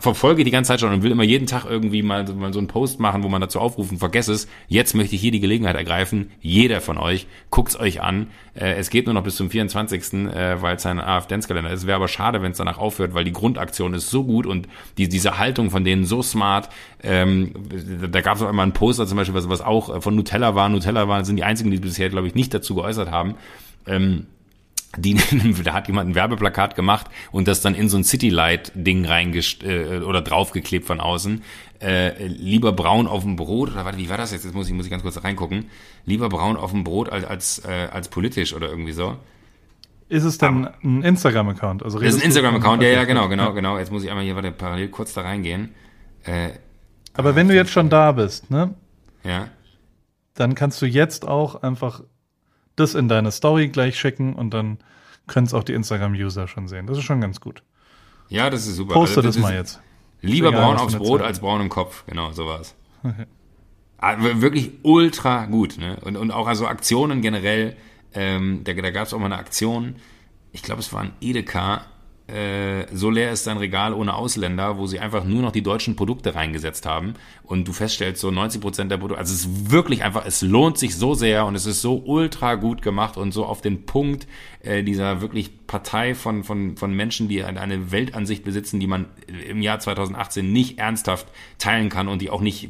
verfolge die ganze Zeit schon und will immer jeden Tag irgendwie mal, mal so einen Post machen, wo man dazu aufrufen, vergess es. Jetzt möchte ich hier die Gelegenheit ergreifen. Jeder von euch, guckt's euch an. Äh, es geht nur noch bis zum 24., äh, weil es ein AF-Dance-Kalender ist. Wäre aber schade, wenn es danach aufhört, weil die Grundaktion ist so gut und die, diese Haltung von denen so smart. Ähm, da gab es auch immer einen Poster zum Beispiel, was, was auch von Nutella war. Nutella war, sind die einzigen, die bisher, glaube ich, nicht dazu geäußert haben. Ähm, die, da hat jemand ein Werbeplakat gemacht und das dann in so ein Citylight-Ding reingest äh, oder draufgeklebt von außen. Äh, lieber braun auf dem Brot, oder warte, wie war das jetzt? Jetzt muss ich, muss ich ganz kurz reingucken. Lieber braun auf dem Brot als, als, äh, als politisch oder irgendwie so. ist es dann ein Instagram-Account? Also ist ein Instagram-Account, ja, ja, genau, genau, genau. Jetzt muss ich einmal hier warte, parallel kurz da reingehen. Äh, Aber wenn du jetzt schon da bist, ne, ja. dann kannst du jetzt auch einfach das in deine Story gleich schicken und dann können es auch die Instagram-User schon sehen. Das ist schon ganz gut. Ja, das ist super. Poste Also, das mal jetzt. Lieber Egal, braun aufs Brot Zeit. als braun im Kopf. Genau, so war's. Ah, wir- Wirklich ultra gut. Ne? Und, und auch also Aktionen generell. Ähm, da da gab es auch mal eine Aktion, ich glaube, es war ein Edeka. Äh, so leer ist dein Regal ohne Ausländer, wo sie einfach nur noch die deutschen Produkte reingesetzt haben und du feststellst, so 90 Prozent der Produkte, also es ist wirklich einfach, es lohnt sich so sehr und es ist so ultra gut gemacht und so auf den Punkt äh, dieser wirklich Partei von, von, von Menschen, die eine- eine Weltansicht besitzen, die man im Jahr 2018 nicht ernsthaft teilen kann und die auch nicht,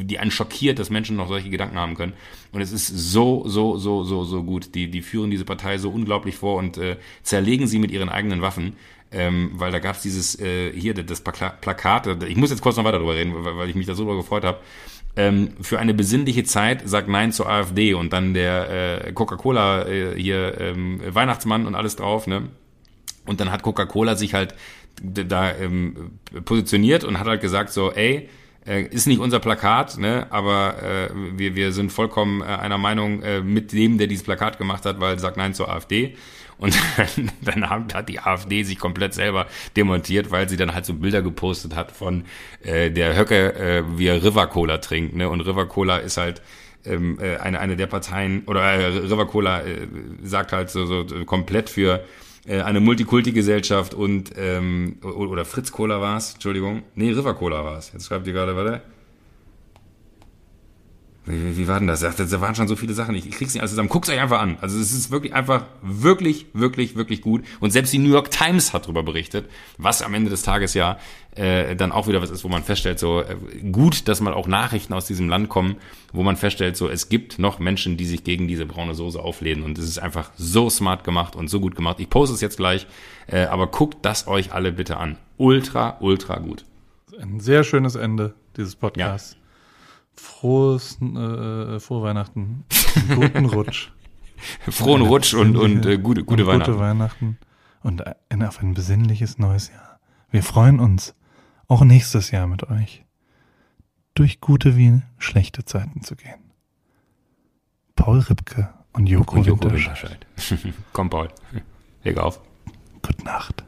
die einen schockiert, dass Menschen noch solche Gedanken haben können. Und es ist so, so, so, so, so gut. Die, die führen diese Partei so unglaublich vor und äh, zerlegen sie mit ihren eigenen Waffen. Ähm, weil da gab es dieses, äh, hier, das Plaka- Plakat, ich muss jetzt kurz noch weiter darüber reden, weil, weil ich mich da so drüber gefreut habe. Ähm, für eine besinnliche Zeit sagt Nein zur AfD und dann der äh, Coca-Cola äh, hier ähm, Weihnachtsmann und alles drauf, ne? Und dann hat Coca-Cola sich halt da ähm, positioniert und hat halt gesagt so, ey, äh, ist nicht unser Plakat, ne, aber äh, wir, wir sind vollkommen äh, einer Meinung äh, mit dem, der dieses Plakat gemacht hat, weil sagt Nein zur AfD. Und dann, hat die AfD sich komplett selber demontiert, weil sie dann halt so Bilder gepostet hat von äh, der Höcke, äh, wie er River Cola trinkt. Ne? Und River Cola ist halt ähm, äh, eine, eine der Parteien, oder äh, River Cola äh, sagt halt so, so komplett für äh, eine Multikulti-Gesellschaft und ähm, oder Fritz Cola war es, Entschuldigung. Nee, River Cola war es. Jetzt schreibt ihr gerade, warte. Wie, wie war denn das? Da waren schon so viele Sachen. Ich, ich krieg's nicht alles zusammen. Guckt's euch einfach an. Also es ist wirklich einfach wirklich, wirklich, wirklich gut. Und selbst die New York Times hat darüber berichtet, was am Ende des Tages ja äh, dann auch wieder was ist, wo man feststellt, so äh, gut, dass mal auch Nachrichten aus diesem Land kommen, wo man feststellt, so es gibt noch Menschen, die sich gegen diese braune Soße auflehnen. Und es ist einfach so smart gemacht und so gut gemacht. Ich poste es jetzt gleich, äh, aber guckt das euch alle bitte an. Ultra, ultra gut. Ein sehr schönes Ende dieses Podcasts. Ja. Frohes, äh, frohe Weihnachten. Guten Rutsch. Frohen Rutsch und, und äh, gute, gute und Weihnachten. Gute Weihnachten. Und ein, auf ein besinnliches neues Jahr. Wir freuen uns, auch nächstes Jahr mit euch durch gute wie schlechte Zeiten zu gehen. Paul Ripke und Joko, und Joko Winterscheid. Komm, Paul. Leg auf. Gute Nacht.